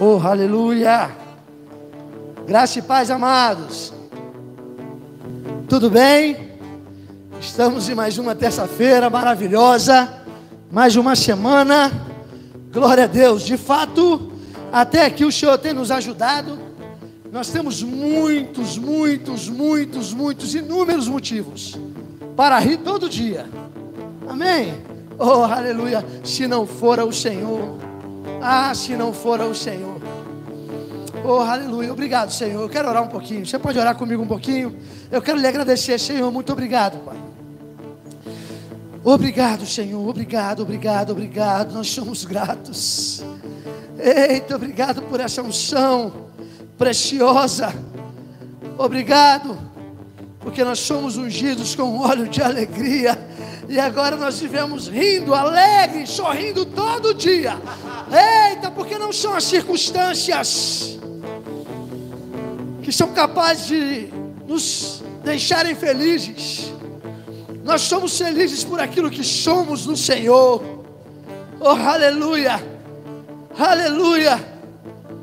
Oh, aleluia! Graça e paz, amados. Tudo bem? Estamos em mais uma terça-feira maravilhosa, mais uma semana. Glória a Deus. De fato, até aqui o Senhor tem nos ajudado. Nós temos muitos, muitos, muitos, muitos, inúmeros motivos para rir todo dia. Amém? Oh, aleluia. Se não fora o Senhor. Ah, se não fora o Senhor. Oh, aleluia. Obrigado, Senhor. Eu quero orar um pouquinho. Você pode orar comigo um pouquinho? Eu quero lhe agradecer, Senhor. Muito obrigado, Pai. Obrigado, Senhor. Obrigado, obrigado, obrigado. Nós somos gratos. Eita, obrigado por essa unção preciosa. Obrigado, porque nós somos ungidos com óleo de alegria. E agora nós vivemos rindo, alegre, sorrindo todo dia. Eita, porque não são as circunstâncias que são capazes de nos deixarem felizes. Nós somos felizes por aquilo que somos no Senhor. Oh, aleluia! Aleluia!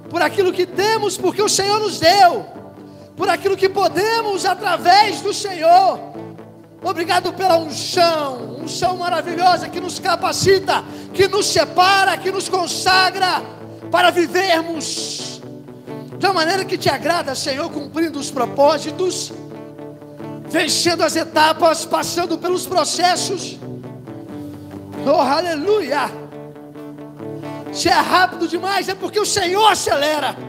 Por aquilo que temos, porque o Senhor nos deu. Por aquilo que podemos através do Senhor. Obrigado pela unção, unção maravilhosa que nos capacita, que nos separa, que nos consagra para vivermos de uma maneira que te agrada, Senhor, cumprindo os propósitos, vencendo as etapas, passando pelos processos. Oh, aleluia! Se é rápido demais, é porque o Senhor acelera.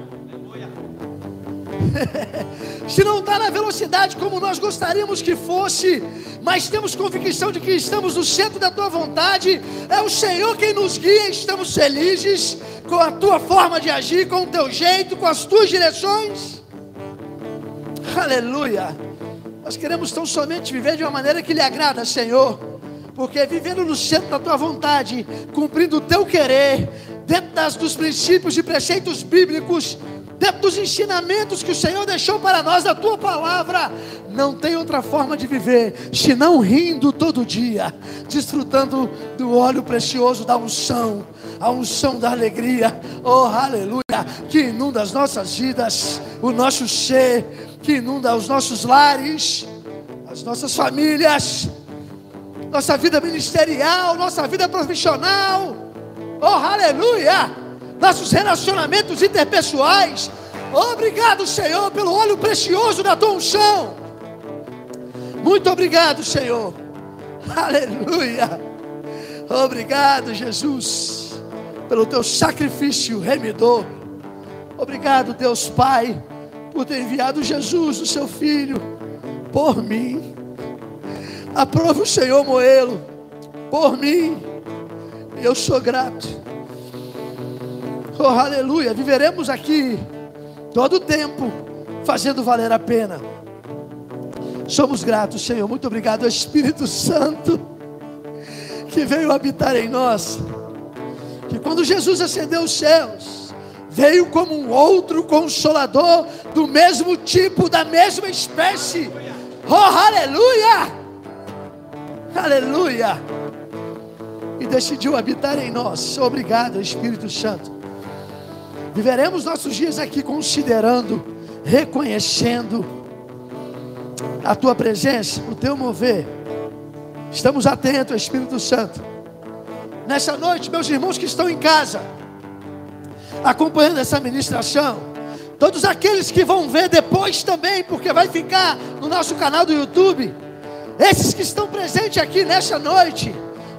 Se não está na velocidade como nós gostaríamos que fosse, mas temos convicção de que estamos no centro da tua vontade, é o Senhor quem nos guia, estamos felizes com a tua forma de agir, com o teu jeito, com as tuas direções. Aleluia. Nós queremos tão somente viver de uma maneira que lhe agrada, Senhor, porque vivendo no centro da tua vontade, cumprindo o teu querer, dentro das, dos princípios e preceitos bíblicos, dentro dos ensinamentos que o Senhor deixou para nós, da tua palavra, não tem outra forma de viver senão rindo todo dia, desfrutando do óleo precioso da unção, a unção da alegria, oh aleluia, que inunda as nossas vidas, o nosso ser, que inunda os nossos lares, as nossas famílias, nossa vida ministerial, nossa vida profissional, oh aleluia, nossos relacionamentos interpessoais. Obrigado, Senhor, pelo óleo precioso da tua unção. Muito obrigado, Senhor. Aleluia. Obrigado, Jesus pelo teu sacrifício remidor. Obrigado, Deus Pai, por ter enviado Jesus, o seu filho, por mim. Aprova o Senhor Moelo, por mim. Eu sou grato. Oh, aleluia. Viveremos aqui todo o tempo, fazendo valer a pena. Somos gratos, Senhor. Muito obrigado, Espírito Santo, que veio habitar em nós que quando Jesus ascendeu os céus, veio como um outro consolador do mesmo tipo, da mesma espécie. Oh, aleluia! Aleluia! E decidiu habitar em nós. Obrigado, Espírito Santo. Viveremos nossos dias aqui considerando, reconhecendo a tua presença, o teu mover. Estamos atentos, Espírito Santo nessa noite, meus irmãos que estão em casa, acompanhando essa ministração, todos aqueles que vão ver depois também, porque vai ficar no nosso canal do YouTube, esses que estão presentes aqui nessa noite,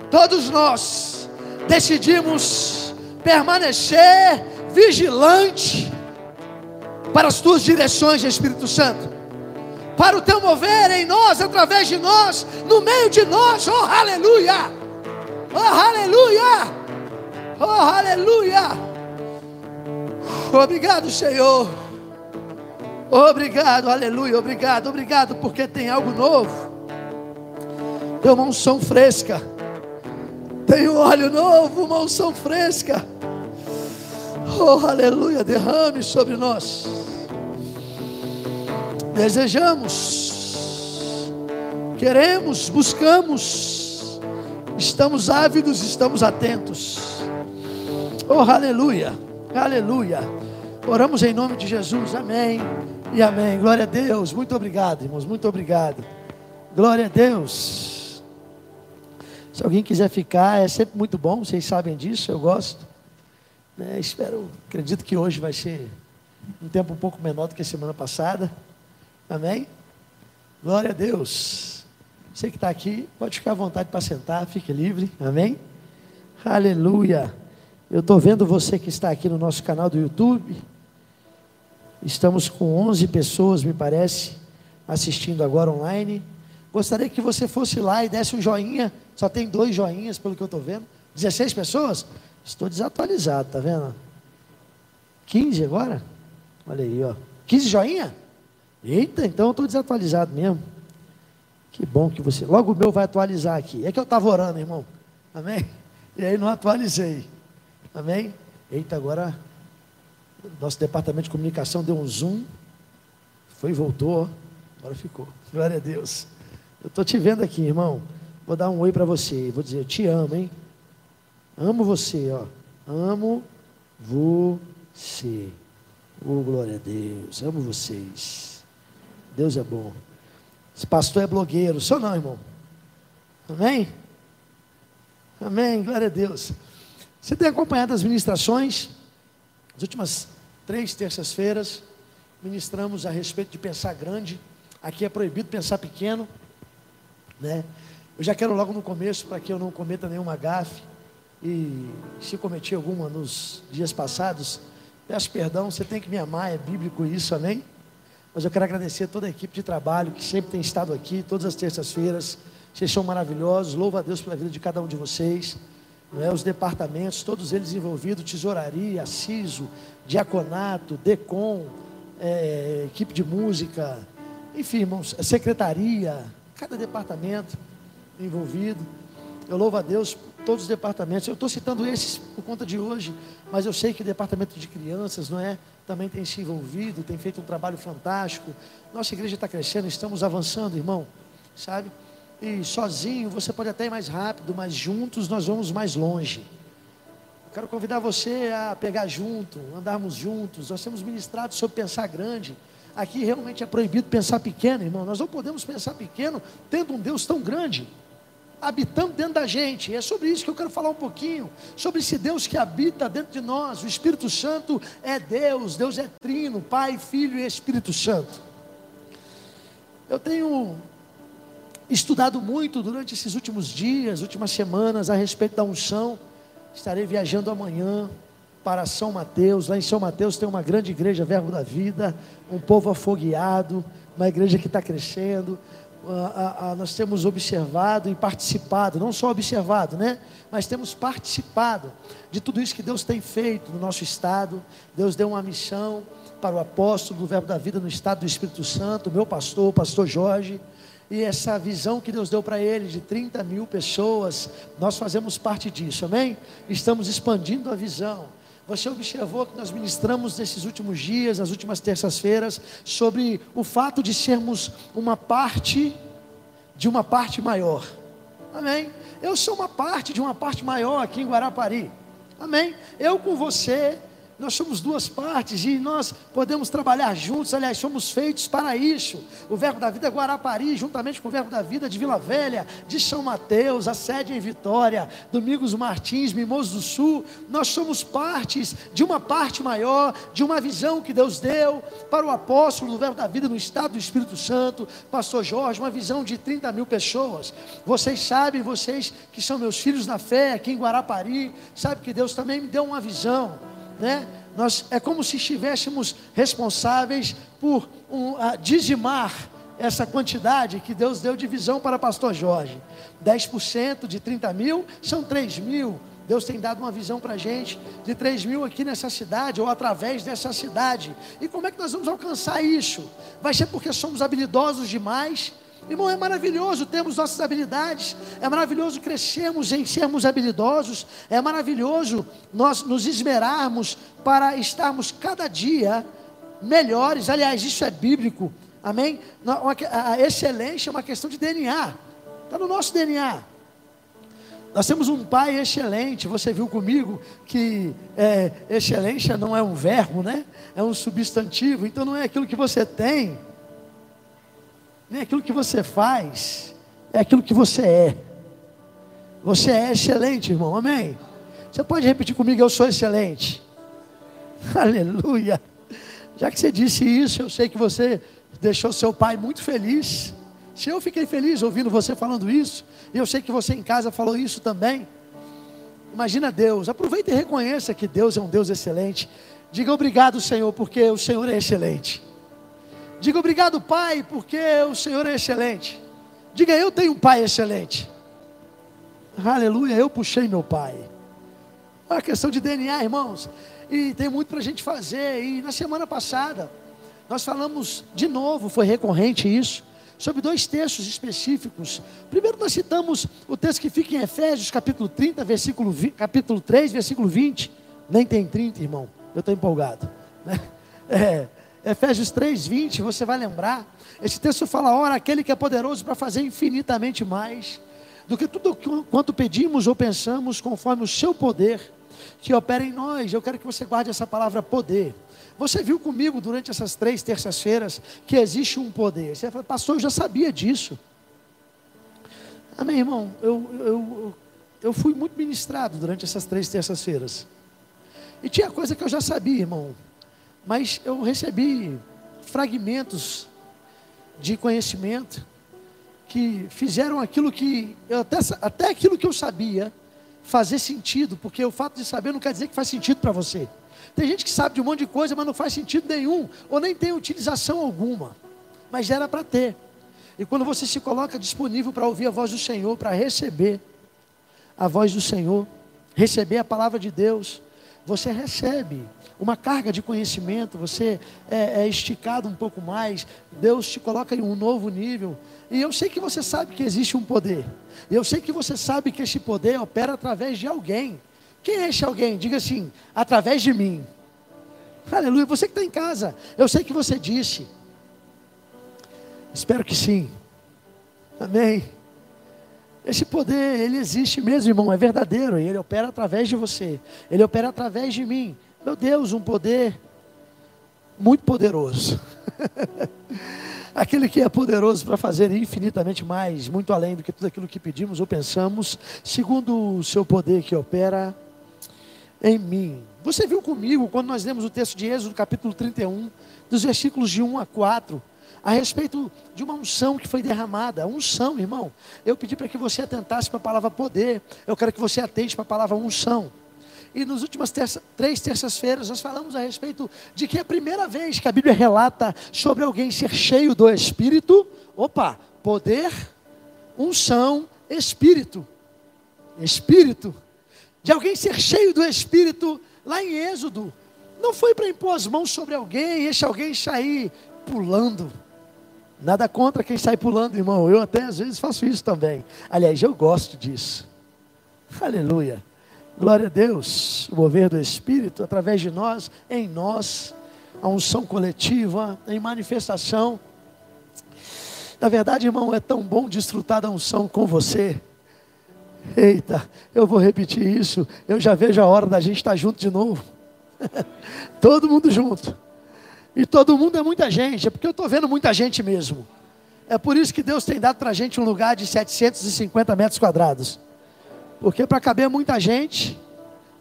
todos nós decidimos permanecer vigilante para as tuas direções, Espírito Santo, para o teu mover em nós, através de nós, no meio de nós, oh aleluia! Oh, aleluia! Oh, aleluia! Obrigado, Senhor. Obrigado, aleluia. Obrigado, obrigado, porque tem algo novo. Tem uma unção fresca. Tem um óleo novo, uma unção fresca. Oh, aleluia. Derrame sobre nós. Desejamos, queremos, buscamos Estamos ávidos, estamos atentos. Oh, aleluia. Aleluia. Oramos em nome de Jesus. Amém. E amém. Glória a Deus. Muito obrigado, irmãos. Muito obrigado. Glória a Deus. Se alguém quiser ficar, é sempre muito bom. Vocês sabem disso. Eu gosto. Né? Espero, acredito que hoje vai ser um tempo um pouco menor do que a semana passada. Amém? Glória a Deus. Você que está aqui, pode ficar à vontade para sentar, fique livre. Amém? Aleluia. Eu estou vendo você que está aqui no nosso canal do YouTube. Estamos com 11 pessoas, me parece, assistindo agora online. Gostaria que você fosse lá e desse um joinha. Só tem dois joinhas, pelo que eu estou vendo. 16 pessoas? Estou desatualizado, tá vendo? 15 agora? Olha aí, ó. 15 joinha? Eita, então eu estou desatualizado mesmo. Que bom que você. Logo o meu vai atualizar aqui. É que eu estava orando, irmão. Amém? E aí não atualizei. Amém? Eita, agora nosso departamento de comunicação deu um zoom. Foi e voltou. Agora ficou. Glória a Deus. Eu estou te vendo aqui, irmão. Vou dar um oi para você. Vou dizer, eu te amo, hein? Amo você, ó. Amo você. Oh, glória a Deus. Amo vocês. Deus é bom. Esse pastor é blogueiro. Só não, irmão. Amém? Amém. Glória a Deus. Você tem acompanhado as ministrações? As últimas três terças-feiras, ministramos a respeito de pensar grande. Aqui é proibido pensar pequeno. Né? Eu já quero logo no começo, para que eu não cometa nenhuma gafe. E se cometi alguma nos dias passados, peço perdão, você tem que me amar, é bíblico isso, amém? Mas eu quero agradecer a toda a equipe de trabalho que sempre tem estado aqui, todas as terças-feiras. Vocês são maravilhosos, louvo a Deus pela vida de cada um de vocês não é? os departamentos, todos eles envolvidos, tesouraria, CISO, diaconato, DECOM, é, equipe de música, enfim, irmãos, secretaria, cada departamento envolvido. Eu louvo a Deus todos os departamentos. Eu estou citando esses por conta de hoje, mas eu sei que o departamento de crianças, não é? Também tem se envolvido, tem feito um trabalho fantástico. Nossa igreja está crescendo, estamos avançando, irmão, sabe? E sozinho você pode até ir mais rápido, mas juntos nós vamos mais longe. quero convidar você a pegar junto, andarmos juntos. Nós temos ministrado sobre pensar grande. Aqui realmente é proibido pensar pequeno, irmão. Nós não podemos pensar pequeno tendo um Deus tão grande habitando dentro da gente. É sobre isso que eu quero falar um pouquinho, sobre esse Deus que habita dentro de nós. O Espírito Santo é Deus, Deus é trino, Pai, Filho e Espírito Santo. Eu tenho estudado muito durante esses últimos dias, últimas semanas, a respeito da unção. Estarei viajando amanhã para São Mateus. Lá em São Mateus tem uma grande igreja, Verbo da Vida, um povo afogueado, uma igreja que está crescendo. Nós temos observado e participado, não só observado, né? Mas temos participado de tudo isso que Deus tem feito no nosso estado. Deus deu uma missão para o apóstolo do Verbo da Vida no estado do Espírito Santo, meu pastor, o pastor Jorge e essa visão que Deus deu para ele de 30 mil pessoas, nós fazemos parte disso, amém? Estamos expandindo a visão. Você observou que nós ministramos nesses últimos dias, nas últimas terças-feiras, sobre o fato de sermos uma parte de uma parte maior, amém? Eu sou uma parte de uma parte maior aqui em Guarapari, amém? Eu com você, nós somos duas partes e nós podemos trabalhar juntos, aliás, somos feitos para isso. O Verbo da Vida é Guarapari, juntamente com o Verbo da Vida de Vila Velha, de São Mateus, a sede em Vitória, Domingos Martins, Mimoso do Sul, nós somos partes de uma parte maior, de uma visão que Deus deu para o apóstolo do Verbo da Vida no estado do Espírito Santo, Pastor Jorge, uma visão de 30 mil pessoas. Vocês sabem, vocês que são meus filhos na fé aqui em Guarapari, sabem que Deus também me deu uma visão né? Nós, é como se estivéssemos responsáveis por um, dizimar essa quantidade que Deus deu de visão para pastor Jorge. 10% de 30 mil são 3 mil. Deus tem dado uma visão para a gente de 3 mil aqui nessa cidade ou através dessa cidade. E como é que nós vamos alcançar isso? Vai ser porque somos habilidosos demais? Irmão, é maravilhoso termos nossas habilidades, é maravilhoso crescermos em sermos habilidosos, é maravilhoso nós nos esmerarmos para estarmos cada dia melhores. Aliás, isso é bíblico, amém? A excelência é uma questão de DNA, está no nosso DNA. Nós temos um pai excelente. Você viu comigo que é, excelência não é um verbo, né? É um substantivo. Então não é aquilo que você tem, nem aquilo que você faz, é aquilo que você é. Você é excelente, irmão. Amém? Você pode repetir comigo: Eu sou excelente. Aleluia. Já que você disse isso, eu sei que você deixou seu pai muito feliz. Se eu fiquei feliz ouvindo você falando isso, e eu sei que você em casa falou isso também. Imagina Deus, aproveita e reconheça que Deus é um Deus excelente. Diga obrigado, Senhor, porque o Senhor é excelente. Diga obrigado, Pai, porque o Senhor é excelente. Diga eu tenho um Pai excelente. Aleluia, eu puxei meu Pai. É uma questão de DNA, irmãos. E tem muito para a gente fazer. E na semana passada, nós falamos de novo, foi recorrente isso sobre dois textos específicos. Primeiro nós citamos o texto que fica em Efésios, capítulo 30, versículo 20, capítulo 3, versículo 20. Nem tem 30, irmão. Eu estou empolgado. Né? É, Efésios 3, 20, você vai lembrar. Esse texto fala: ora, aquele que é poderoso para fazer infinitamente mais do que tudo quanto pedimos ou pensamos, conforme o seu poder que opera em nós. Eu quero que você guarde essa palavra poder. Você viu comigo durante essas três terças-feiras que existe um poder. Você fala, pastor, eu já sabia disso. Amém, irmão? Eu, eu, eu fui muito ministrado durante essas três terças-feiras. E tinha coisa que eu já sabia, irmão. Mas eu recebi fragmentos de conhecimento que fizeram aquilo que, até, até aquilo que eu sabia, fazer sentido, porque o fato de saber não quer dizer que faz sentido para você. Tem gente que sabe de um monte de coisa, mas não faz sentido nenhum, ou nem tem utilização alguma. Mas era para ter. E quando você se coloca disponível para ouvir a voz do Senhor, para receber a voz do Senhor, receber a palavra de Deus, você recebe uma carga de conhecimento, você é, é, esticado um pouco mais, Deus te coloca em um novo nível. E eu sei que você sabe que existe um poder. Eu sei que você sabe que esse poder opera através de alguém. Quem é esse alguém? Diga assim: através de mim. Aleluia. Você que está em casa, eu sei que você disse. Espero que sim. Amém. Esse poder, ele existe mesmo, irmão, é verdadeiro. E ele opera através de você. Ele opera através de mim. Meu Deus, um poder muito poderoso. Aquele que é poderoso para fazer infinitamente mais, muito além do que tudo aquilo que pedimos ou pensamos, segundo o seu poder que opera em mim. Você viu comigo quando nós lemos o texto de Êxodo, capítulo 31, dos versículos de 1 a 4, a respeito de uma unção que foi derramada. Unção, irmão. Eu pedi para que você atentasse para a palavra poder. Eu quero que você atente para a palavra unção. E nas últimas terça, três terças-feiras nós falamos a respeito de que é a primeira vez que a Bíblia relata sobre alguém ser cheio do Espírito. Opa, poder, unção, Espírito. Espírito de alguém ser cheio do Espírito lá em Êxodo. Não foi para impor as mãos sobre alguém e esse alguém sair pulando. Nada contra quem sai pulando, irmão. Eu até às vezes faço isso também. Aliás, eu gosto disso. Aleluia. Glória a Deus. O mover do Espírito através de nós, em nós, a unção coletiva, em manifestação. Na verdade, irmão, é tão bom desfrutar da unção com você Eita, eu vou repetir isso. Eu já vejo a hora da gente estar junto de novo. todo mundo junto. E todo mundo é muita gente, é porque eu estou vendo muita gente mesmo. É por isso que Deus tem dado para a gente um lugar de 750 metros quadrados. Porque para caber muita gente,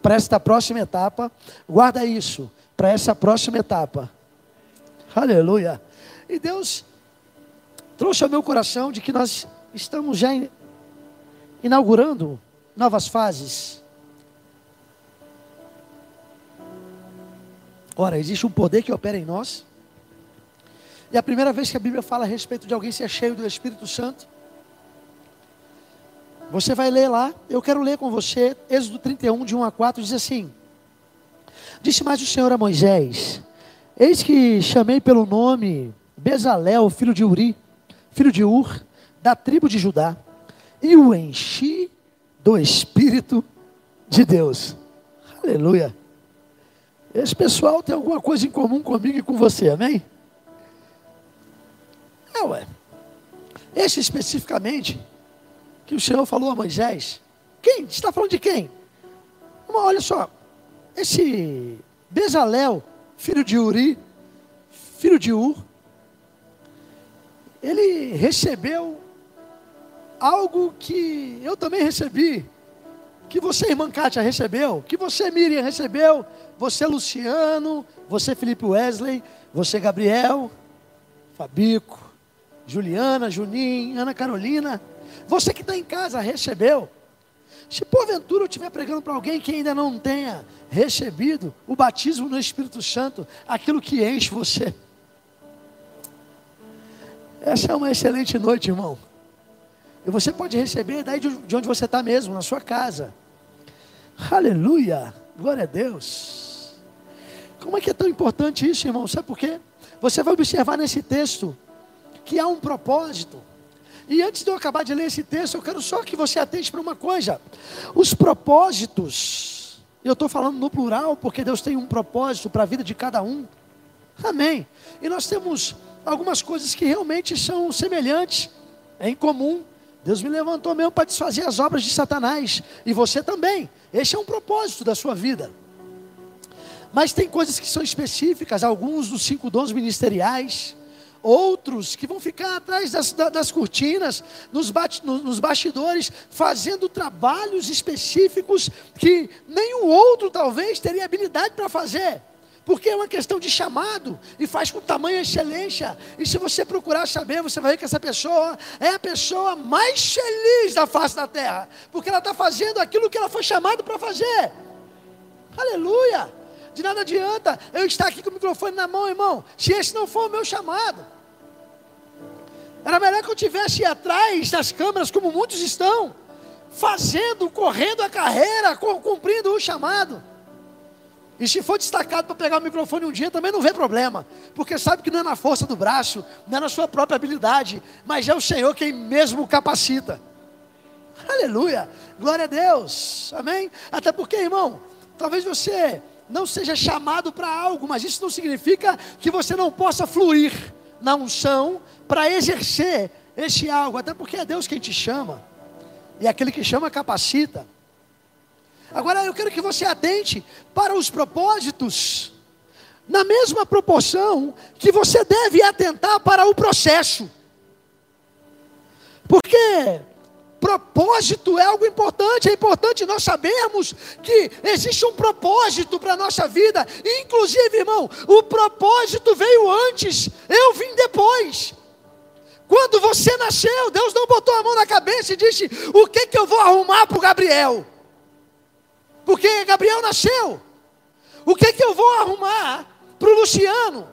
para esta próxima etapa, guarda isso, para essa próxima etapa. Aleluia. E Deus trouxe ao meu coração de que nós estamos já inaugurando novas fases. Ora, existe um poder que opera em nós. E a primeira vez que a Bíblia fala a respeito de alguém ser cheio do Espírito Santo, você vai ler lá, eu quero ler com você, Êxodo 31, de 1 a 4, diz assim: Disse mais o Senhor a Moisés: Eis que chamei pelo nome Bezalel, filho de Uri, filho de Ur, da tribo de Judá e o enchi do Espírito de Deus. Aleluia. Esse pessoal tem alguma coisa em comum comigo e com você, amém? É, ué. Esse especificamente, que o Senhor falou a Moisés, Quem? Você está falando de quem? Olha só. Esse Bezalel, filho de Uri, filho de Ur, ele recebeu algo que eu também recebi, que você, irmã Kátia, recebeu, que você, Miriam, recebeu, você, Luciano, você, Felipe Wesley, você, Gabriel, Fabico, Juliana, Juninho, Ana Carolina, você que está em casa, recebeu. Se porventura eu estiver pregando para alguém que ainda não tenha recebido o batismo no Espírito Santo, aquilo que enche você. Essa é uma excelente noite, irmão. E você pode receber daí de onde você está mesmo, na sua casa. Aleluia! Glória a Deus. Como é que é tão importante isso, irmão? Sabe por quê? Você vai observar nesse texto que há um propósito. E antes de eu acabar de ler esse texto, eu quero só que você atente para uma coisa. Os propósitos, eu estou falando no plural, porque Deus tem um propósito para a vida de cada um. Amém. E nós temos algumas coisas que realmente são semelhantes, é em comum. Deus me levantou mesmo para desfazer as obras de Satanás. E você também. Esse é um propósito da sua vida. Mas tem coisas que são específicas, alguns dos cinco dons ministeriais, outros que vão ficar atrás das, das cortinas, nos, nos bastidores, fazendo trabalhos específicos que nenhum outro talvez teria habilidade para fazer porque é uma questão de chamado e faz com tamanha excelência. E se você procurar saber, você vai ver que essa pessoa é a pessoa mais feliz da face da terra, porque ela está fazendo aquilo que ela foi chamada para fazer. Aleluia! De nada adianta eu estar aqui com o microfone na mão, irmão, se esse não for o meu chamado. Era melhor que eu tivesse atrás das câmeras, como muitos estão, fazendo, correndo a carreira, cumprindo o chamado. E se for destacado para pegar o microfone um dia, também não vê problema, porque sabe que não é na força do braço, não é na sua própria habilidade, mas é o Senhor quem mesmo capacita. Aleluia, glória a Deus, amém? Até porque, irmão, talvez você não seja chamado para algo, mas isso não significa que você não possa fluir na unção para exercer esse algo, até porque é Deus quem te chama, e aquele que chama capacita. Agora eu quero que você atente para os propósitos, na mesma proporção que você deve atentar para o processo. Porque propósito é algo importante, é importante nós sabermos que existe um propósito para a nossa vida, inclusive, irmão, o propósito veio antes, eu vim depois. Quando você nasceu, Deus não botou a mão na cabeça e disse: O que, que eu vou arrumar para o Gabriel? Porque Gabriel nasceu. O que, que eu vou arrumar para o Luciano?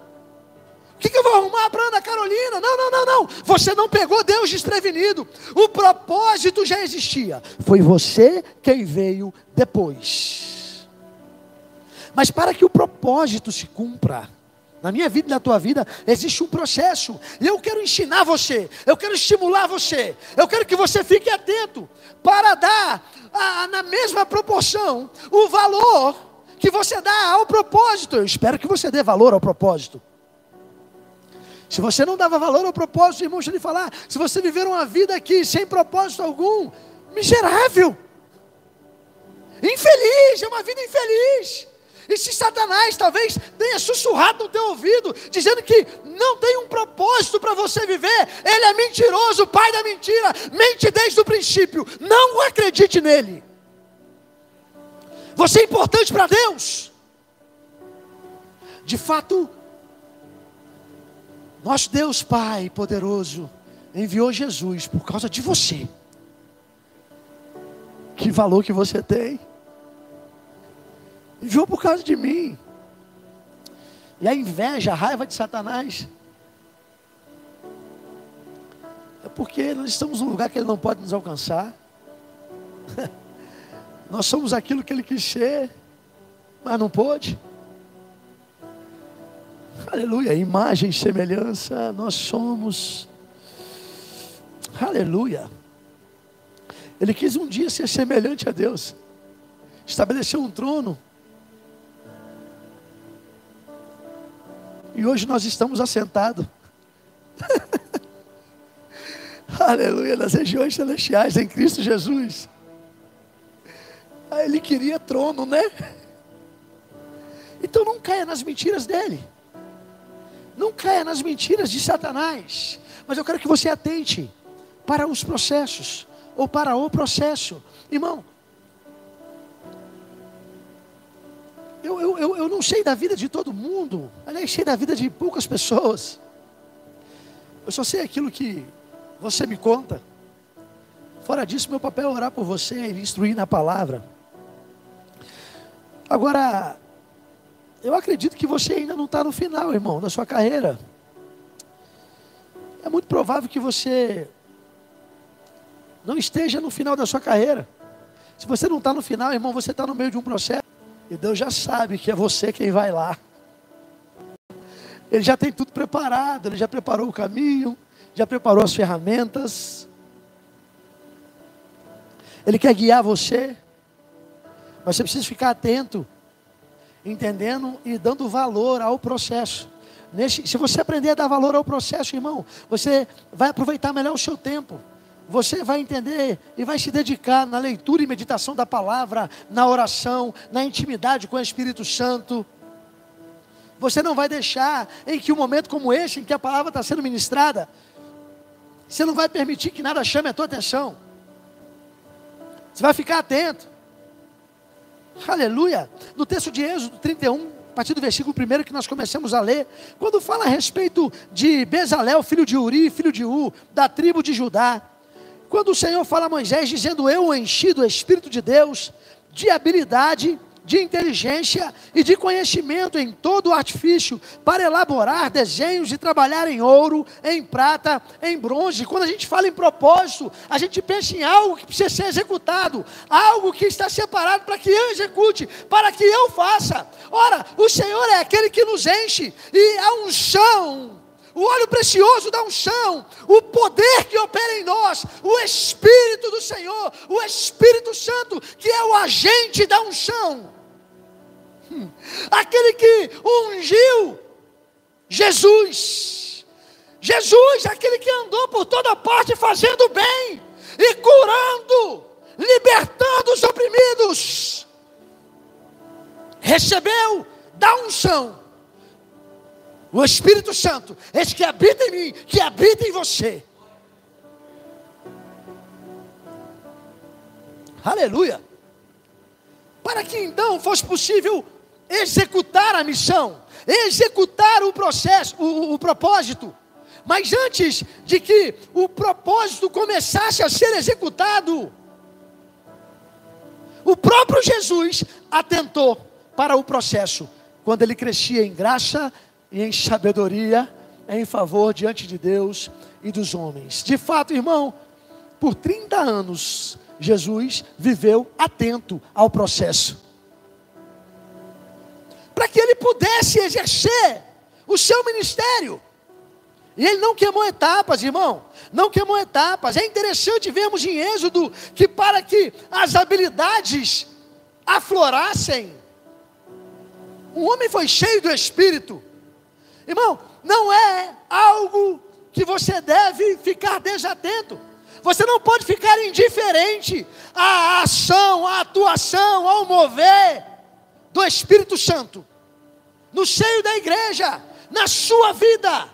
O que, que eu vou arrumar para Ana Carolina? Não, não, não, não. Você não pegou Deus desprevenido. O propósito já existia. Foi você quem veio depois. Mas para que o propósito se cumpra, na minha vida e na tua vida existe um processo. E eu quero ensinar você, eu quero estimular você, eu quero que você fique atento para dar a, na mesma proporção o valor que você dá ao propósito. Eu espero que você dê valor ao propósito. Se você não dava valor ao propósito, irmão, deixa eu lhe falar. Se você viver uma vida aqui sem propósito algum, miserável, infeliz, é uma vida infeliz. E se Satanás talvez tenha sussurrado no teu ouvido, dizendo que não tem um propósito para você viver, ele é mentiroso, pai da mentira, mente desde o princípio. Não acredite nele. Você é importante para Deus. De fato, nosso Deus Pai poderoso enviou Jesus por causa de você. Que valor que você tem. Enviou por causa de mim. E a inveja, a raiva de Satanás. É porque nós estamos num lugar que ele não pode nos alcançar. nós somos aquilo que ele quis ser, mas não pôde. Aleluia, imagem semelhança, nós somos. Aleluia. Ele quis um dia ser semelhante a Deus, estabeleceu um trono E hoje nós estamos assentados. Aleluia, nas regiões celestiais em Cristo Jesus. ele queria trono, né? Então não caia nas mentiras dele. Não caia nas mentiras de Satanás. Mas eu quero que você atente para os processos, ou para o processo. Irmão, eu, eu, eu, eu não sei da vida de todo mundo, aliás, sei da vida de poucas pessoas. Eu só sei aquilo que você me conta. Fora disso, meu papel é orar por você e instruir na palavra. Agora, eu acredito que você ainda não está no final, irmão, da sua carreira. É muito provável que você não esteja no final da sua carreira. Se você não está no final, irmão, você está no meio de um processo. E Deus já sabe que é você quem vai lá. Ele já tem tudo preparado, ele já preparou o caminho, já preparou as ferramentas. Ele quer guiar você. Mas você precisa ficar atento, entendendo e dando valor ao processo. Se você aprender a dar valor ao processo, irmão, você vai aproveitar melhor o seu tempo. Você vai entender e vai se dedicar na leitura e meditação da palavra, na oração, na intimidade com o Espírito Santo. Você não vai deixar em que um momento como esse, em que a palavra está sendo ministrada, você não vai permitir que nada chame a tua atenção. Você vai ficar atento. Aleluia. No texto de Êxodo 31, a partir do versículo 1 que nós começamos a ler, quando fala a respeito de Bezalel, filho de Uri, filho de U, da tribo de Judá, quando o Senhor fala a Moisés, dizendo: Eu enchi do Espírito de Deus, de habilidade, de inteligência e de conhecimento em todo o artifício, para elaborar desenhos e trabalhar em ouro, em prata, em bronze. Quando a gente fala em propósito, a gente pensa em algo que precisa ser executado, algo que está separado para que eu execute, para que eu faça. Ora, o Senhor é aquele que nos enche, e a unção o óleo precioso da unção, o poder que opera em nós, o Espírito do Senhor, o Espírito Santo, que é o agente da unção, hum. aquele que ungiu Jesus, Jesus, aquele que andou por toda parte fazendo bem e curando, libertando os oprimidos, recebeu da unção o Espírito Santo, esse que habita em mim, que habita em você. Aleluia. Para que então fosse possível executar a missão, executar o processo, o, o propósito. Mas antes de que o propósito começasse a ser executado, o próprio Jesus atentou para o processo, quando ele crescia em graça e em sabedoria em favor diante de Deus e dos homens. De fato, irmão, por 30 anos, Jesus viveu atento ao processo. Para que ele pudesse exercer o seu ministério. E ele não queimou etapas, irmão. Não queimou etapas. É interessante vermos em Êxodo que para que as habilidades aflorassem, o homem foi cheio do Espírito. Irmão, não é algo que você deve ficar desatento. Você não pode ficar indiferente à ação, à atuação, ao mover do Espírito Santo no seio da igreja, na sua vida.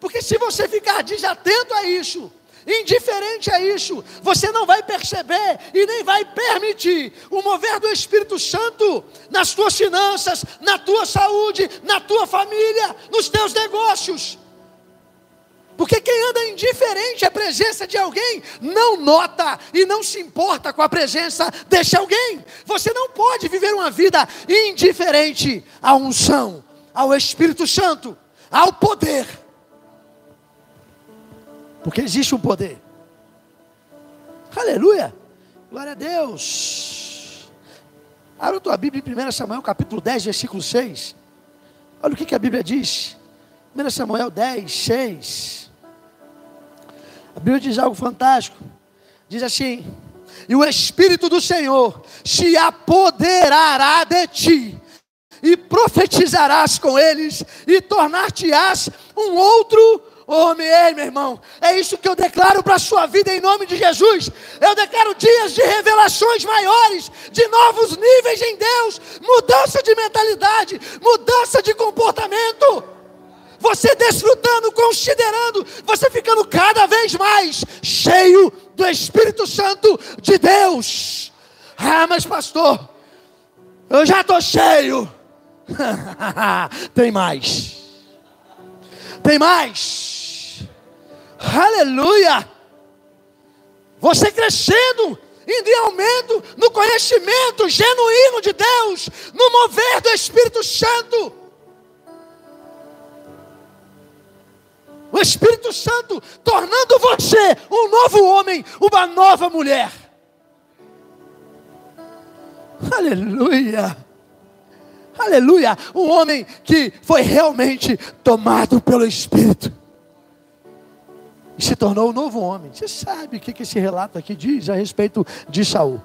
Porque se você ficar desatento a isso, indiferente a isso, você não vai perceber e nem vai permitir o mover do Espírito Santo nas tuas finanças, na tua saúde, na tua família, nos teus negócios. Porque quem anda indiferente à presença de alguém não nota e não se importa com a presença desse alguém. Você não pode viver uma vida indiferente à unção, ao Espírito Santo, ao poder porque existe um poder. Aleluia. Glória a Deus. Abra a tua Bíblia em 1 Samuel capítulo 10, versículo 6. Olha o que, que a Bíblia diz. 1 Samuel 10, 6. A Bíblia diz algo fantástico. Diz assim: E o Espírito do Senhor se apoderará de ti, e profetizarás com eles, e tornar-te-ás um outro Homem, ei, meu irmão, é isso que eu declaro para a sua vida em nome de Jesus. Eu declaro dias de revelações maiores, de novos níveis em Deus, mudança de mentalidade, mudança de comportamento. Você desfrutando, considerando, você ficando cada vez mais cheio do Espírito Santo de Deus. Ah, mas pastor, eu já estou cheio. Tem mais. Tem mais. Aleluia. Você crescendo, em aumento no conhecimento genuíno de Deus, no mover do Espírito Santo. O Espírito Santo tornando você um novo homem, uma nova mulher. Aleluia. Aleluia! Um homem que foi realmente tomado pelo Espírito e se tornou um novo homem. Você sabe o que esse relato aqui diz a respeito de Saul?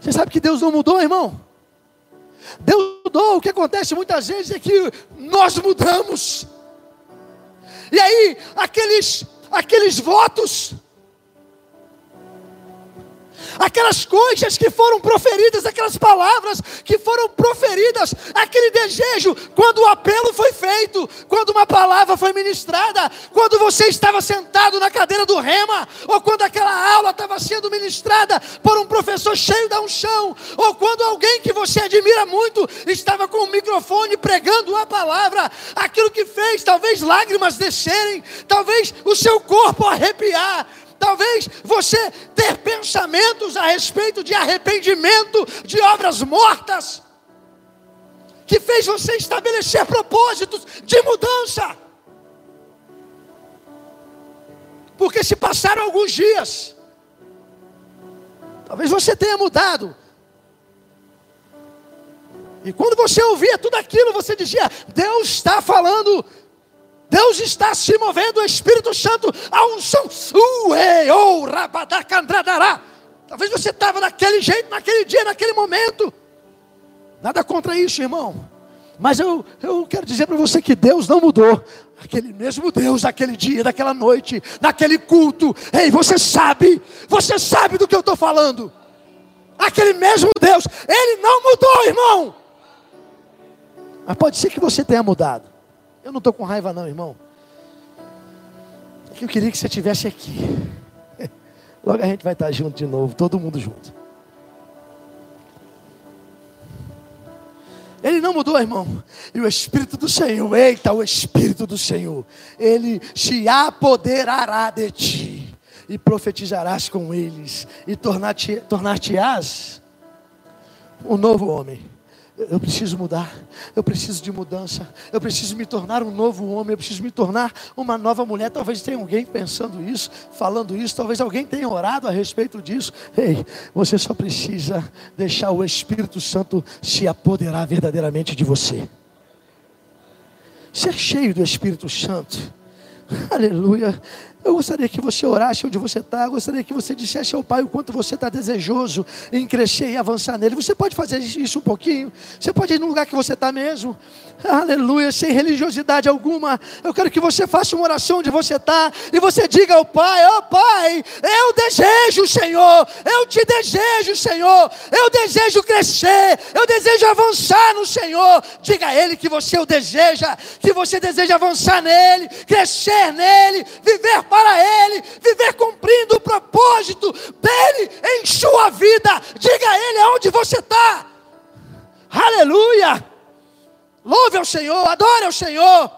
Você sabe que Deus não mudou, irmão? Deus mudou. O que acontece muitas vezes é que nós mudamos. E aí, aqueles, aqueles votos aquelas coisas que foram proferidas, aquelas palavras que foram proferidas, aquele desejo, quando o apelo foi feito, quando uma palavra foi ministrada, quando você estava sentado na cadeira do rema, ou quando aquela aula estava sendo ministrada por um professor cheio da unção, ou quando alguém que você admira muito estava com o microfone pregando uma palavra, aquilo que fez talvez lágrimas descerem, talvez o seu corpo arrepiar, Talvez você ter pensamentos a respeito de arrependimento, de obras mortas, que fez você estabelecer propósitos de mudança. Porque se passaram alguns dias, talvez você tenha mudado. E quando você ouvia tudo aquilo, você dizia: Deus está falando Deus está se movendo, o Espírito Santo, a unção. Talvez você estava daquele jeito, naquele dia, naquele momento. Nada contra isso, irmão. Mas eu, eu quero dizer para você que Deus não mudou. Aquele mesmo Deus, naquele dia, naquela noite, naquele culto. Ei, você sabe, você sabe do que eu estou falando. Aquele mesmo Deus, Ele não mudou, irmão. Mas pode ser que você tenha mudado. Eu não estou com raiva, não, irmão. É que eu queria que você estivesse aqui. Logo a gente vai estar junto de novo, todo mundo junto. Ele não mudou, irmão. E o Espírito do Senhor, eita, o Espírito do Senhor, ele se apoderará de ti, e profetizarás com eles, e tornar-te-ás tornar um novo homem. Eu preciso mudar, eu preciso de mudança, eu preciso me tornar um novo homem, eu preciso me tornar uma nova mulher. Talvez tenha alguém pensando isso, falando isso, talvez alguém tenha orado a respeito disso. Ei, você só precisa deixar o Espírito Santo se apoderar verdadeiramente de você. Ser cheio do Espírito Santo. Aleluia. Eu gostaria que você orasse onde você está. Gostaria que você dissesse ao Pai o quanto você está desejoso em crescer e avançar nele. Você pode fazer isso um pouquinho. Você pode ir no lugar que você está mesmo. Aleluia, sem religiosidade alguma. Eu quero que você faça uma oração onde você está e você diga ao Pai: Ó oh, Pai, eu desejo, Senhor. Eu te desejo, Senhor. Eu desejo crescer. Eu desejo avançar no Senhor. Diga a Ele que você o deseja. Que você deseja avançar nele, crescer nele, viver para Ele, viver cumprindo o propósito dele em sua vida. Diga a Ele aonde você está. Aleluia! Louve ao Senhor, adore ao Senhor.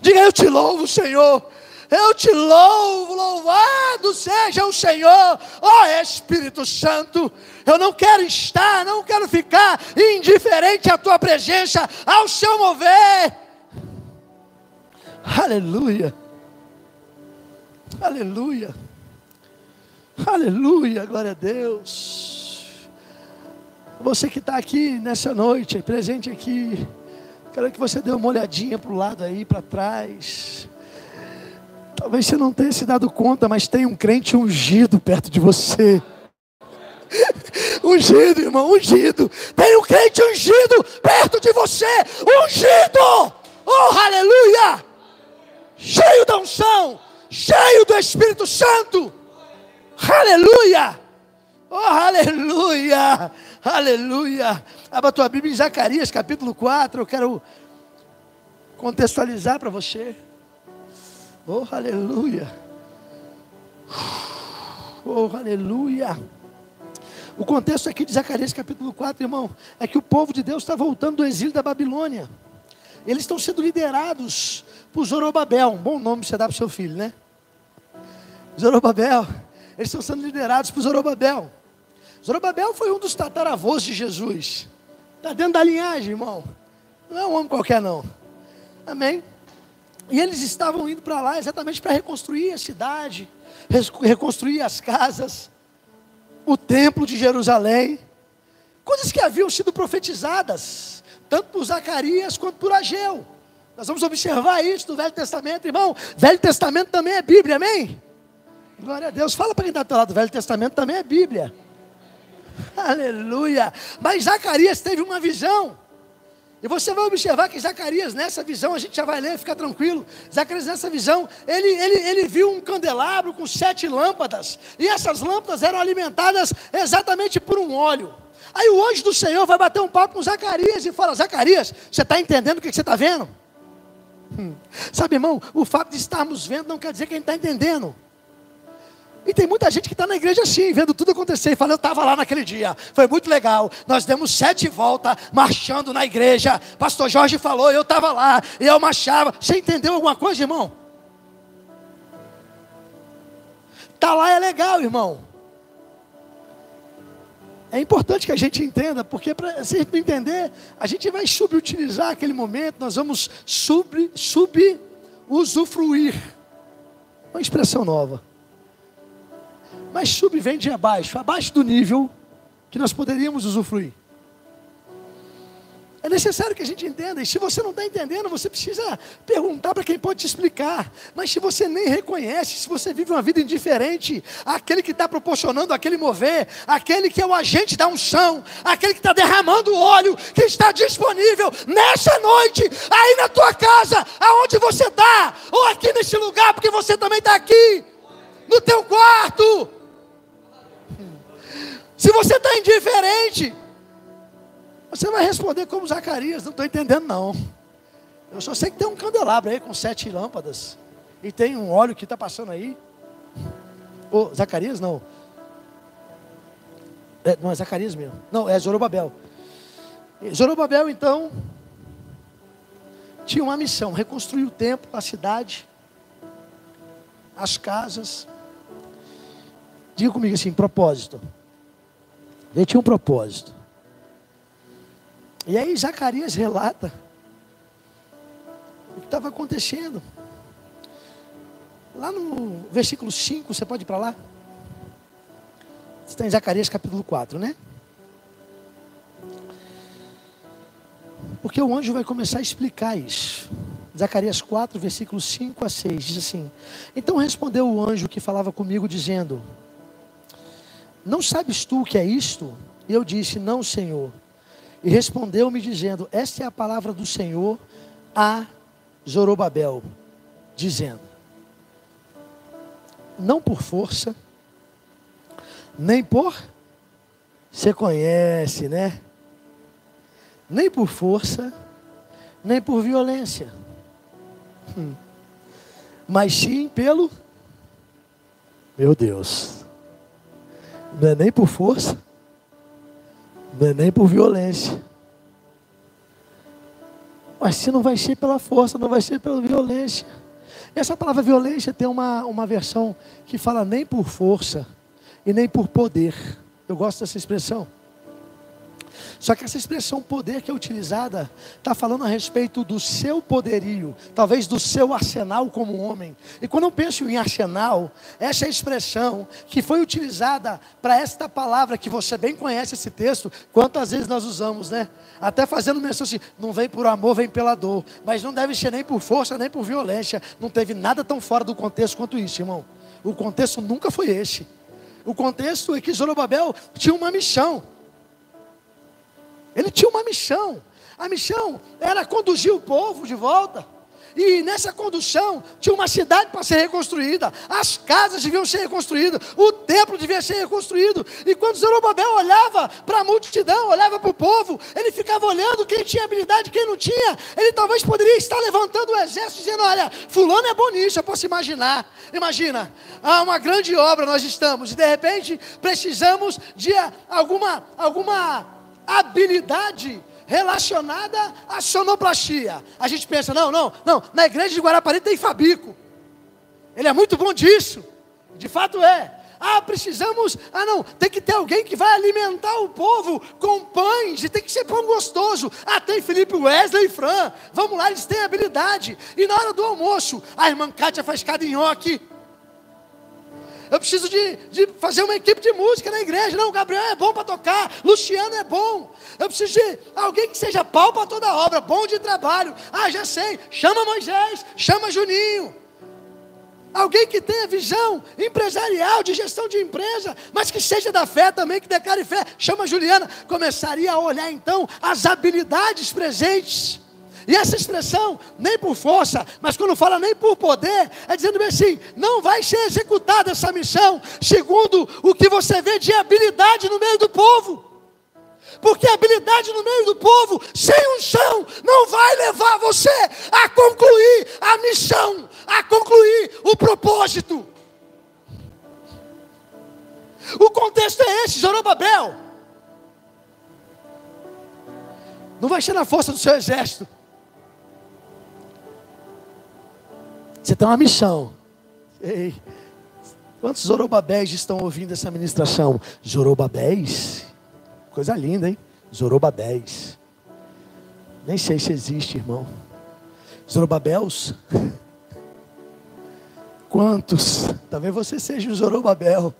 Diga eu te louvo, Senhor. Eu te louvo, louvado seja o Senhor, ó oh, Espírito Santo. Eu não quero estar, não quero ficar indiferente à tua presença, ao seu mover. Aleluia. Aleluia. Aleluia. Glória a Deus. Você que está aqui nessa noite, presente aqui, quero que você dê uma olhadinha para o lado aí, para trás. Talvez você não tenha se dado conta, mas tem um crente ungido perto de você. ungido, irmão, ungido. Tem um crente ungido perto de você. Ungido! Espírito Santo. Aleluia! Oh, aleluia! Aleluia! Abra a tua Bíblia em Zacarias, capítulo 4. Eu quero contextualizar para você. Oh, aleluia! Oh, aleluia! O contexto aqui de Zacarias capítulo 4, irmão, é que o povo de Deus está voltando do exílio da Babilônia. Eles estão sendo liderados por Zorobabel, um bom nome você dá para o seu filho, né? Zorobabel, eles estão sendo liderados por Zorobabel. Zorobabel foi um dos tataravôs de Jesus. Está dentro da linhagem, irmão. Não é um homem qualquer, não. Amém? E eles estavam indo para lá exatamente para reconstruir a cidade, reconstruir as casas, o templo de Jerusalém. Coisas que haviam sido profetizadas, tanto por Zacarias quanto por Ageu. Nós vamos observar isso no Velho Testamento, irmão. Velho Testamento também é Bíblia, amém? Glória a Deus. Fala para quem está do lado, Velho Testamento também é Bíblia. Aleluia. Mas Zacarias teve uma visão. E você vai observar que Zacarias, nessa visão, a gente já vai ler, fica tranquilo. Zacarias, nessa visão, ele, ele, ele viu um candelabro com sete lâmpadas. E essas lâmpadas eram alimentadas exatamente por um óleo. Aí o anjo do Senhor vai bater um papo com Zacarias e fala: Zacarias, você está entendendo o que você está vendo? Hum. Sabe, irmão, o fato de estarmos vendo não quer dizer que a gente está entendendo. E tem muita gente que está na igreja assim, vendo tudo acontecer, e fala, eu estava lá naquele dia, foi muito legal. Nós demos sete voltas marchando na igreja. Pastor Jorge falou, eu estava lá, e eu marchava. Você entendeu alguma coisa, irmão? Tá lá é legal, irmão. É importante que a gente entenda, porque pra, se a gente entender, a gente vai subutilizar aquele momento, nós vamos sub, sub usufruir. Uma expressão nova mas sub vem de abaixo, abaixo do nível que nós poderíamos usufruir. É necessário que a gente entenda, e se você não está entendendo, você precisa perguntar para quem pode te explicar. Mas se você nem reconhece, se você vive uma vida indiferente, aquele que está proporcionando aquele mover, aquele que é o agente da unção, aquele que está derramando o óleo, que está disponível nessa noite, aí na tua casa, aonde você está, ou aqui nesse lugar, porque você também está aqui, no teu quarto. Se você está indiferente, você vai responder como Zacarias, não estou entendendo não. Eu só sei que tem um candelabro aí com sete lâmpadas. E tem um óleo que está passando aí. Ô, oh, Zacarias não. É, não é Zacarias mesmo. Não, é Zorobabel. Zorobabel, então, tinha uma missão: reconstruir o templo, a cidade, as casas. Diga comigo assim: propósito. Ele tinha um propósito. E aí Zacarias relata o que estava acontecendo. Lá no versículo 5, você pode ir para lá? Está em Zacarias capítulo 4, né? Porque o anjo vai começar a explicar isso. Zacarias 4, versículos 5 a 6, diz assim: Então respondeu o anjo que falava comigo, dizendo: não sabes tu o que é isto? E eu disse: Não, Senhor. E respondeu-me dizendo: Esta é a palavra do Senhor a Zorobabel, dizendo: Não por força, nem por. Você conhece, né? Nem por força, nem por violência, hum. mas sim pelo. Meu Deus não é nem por força, não é nem por violência. Mas se não vai ser pela força, não vai ser pela violência. Essa palavra violência tem uma, uma versão que fala nem por força e nem por poder. Eu gosto dessa expressão. Só que essa expressão poder que é utilizada está falando a respeito do seu poderio, talvez do seu arsenal como homem. E quando eu penso em arsenal, essa é expressão que foi utilizada para esta palavra que você bem conhece esse texto, quantas vezes nós usamos, né? Até fazendo menção assim, não vem por amor, vem pela dor. Mas não deve ser nem por força, nem por violência. Não teve nada tão fora do contexto quanto isso, irmão. O contexto nunca foi esse. O contexto é que Zorobabel tinha uma missão. Ele tinha uma missão. A missão era conduzir o povo de volta. E nessa condução tinha uma cidade para ser reconstruída, as casas deviam ser reconstruídas, o templo devia ser reconstruído. E quando Zorobabel olhava para a multidão, olhava para o povo, ele ficava olhando quem tinha habilidade, quem não tinha. Ele talvez poderia estar levantando o exército dizendo: Olha, Fulano é bom nisso, eu posso imaginar. Imagina, há uma grande obra nós estamos, e de repente precisamos de alguma, alguma habilidade relacionada à sonoplastia. A gente pensa, não, não, não, na igreja de Guarapari tem Fabico. Ele é muito bom disso. De fato é. Ah, precisamos. Ah, não, tem que ter alguém que vai alimentar o povo com pães, e tem que ser pão gostoso. Ah, tem Felipe Wesley e Fran. Vamos lá, eles têm habilidade. E na hora do almoço, a irmã Kátia faz cada nhoque. Eu preciso de, de fazer uma equipe de música na igreja. Não, Gabriel é bom para tocar, Luciano é bom. Eu preciso de alguém que seja pau para toda obra, bom de trabalho. Ah, já sei, chama Moisés, chama Juninho. Alguém que tenha visão empresarial, de gestão de empresa, mas que seja da fé também, que declare fé, chama Juliana. Começaria a olhar então as habilidades presentes. E essa expressão, nem por força, mas quando fala nem por poder, é dizendo bem assim: não vai ser executada essa missão segundo o que você vê de habilidade no meio do povo. Porque habilidade no meio do povo, sem unção, não vai levar você a concluir a missão, a concluir o propósito. O contexto é esse, Zorobabel. Não vai ser na força do seu exército. Você tem uma missão. Ei, quantos Zorobabéis estão ouvindo essa ministração? Zorobabéis? Coisa linda, hein? Zorobabéis. Nem sei se existe, irmão. Zorobabéus? Quantos? Talvez você seja um Zorobabel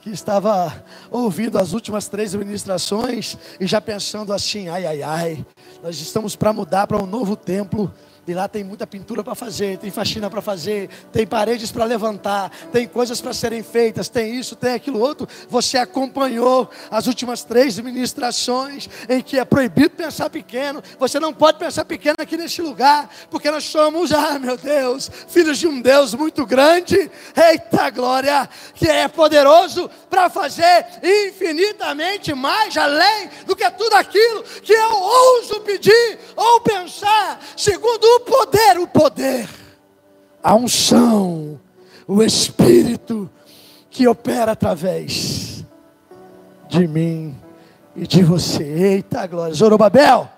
que estava ouvindo as últimas três ministrações e já pensando assim: ai, ai, ai, nós estamos para mudar para um novo templo e lá tem muita pintura para fazer, tem faxina para fazer, tem paredes para levantar, tem coisas para serem feitas, tem isso, tem aquilo outro. Você acompanhou as últimas três ministrações em que é proibido pensar pequeno. Você não pode pensar pequeno aqui neste lugar, porque nós somos, ah meu Deus, filhos de um Deus muito grande. Eita glória, que é poderoso para fazer infinitamente mais além do que tudo aquilo que eu ouso pedir ou pensar, segundo o poder, o poder, a unção, o Espírito que opera através de mim e de você. Eita glória, Zorobabel,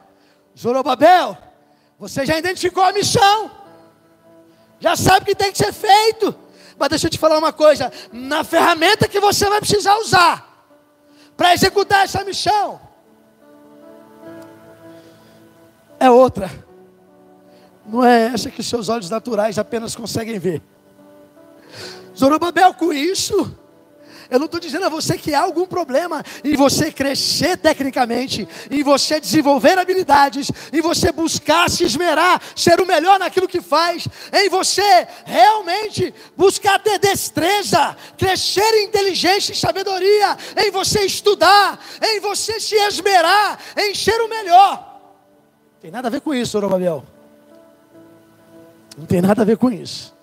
Zorobabel, você já identificou a missão, já sabe o que tem que ser feito, mas deixa eu te falar uma coisa: na ferramenta que você vai precisar usar para executar essa missão, é outra não é essa que seus olhos naturais apenas conseguem ver. Zorobabel, com isso, eu não estou dizendo a você que há algum problema em você crescer tecnicamente, em você desenvolver habilidades, em você buscar se esmerar, ser o melhor naquilo que faz, em você realmente buscar ter destreza, crescer em inteligência e sabedoria, em você estudar, em você se esmerar, em ser o melhor. Tem nada a ver com isso, Zorobabel. Não tem nada a ver com isso.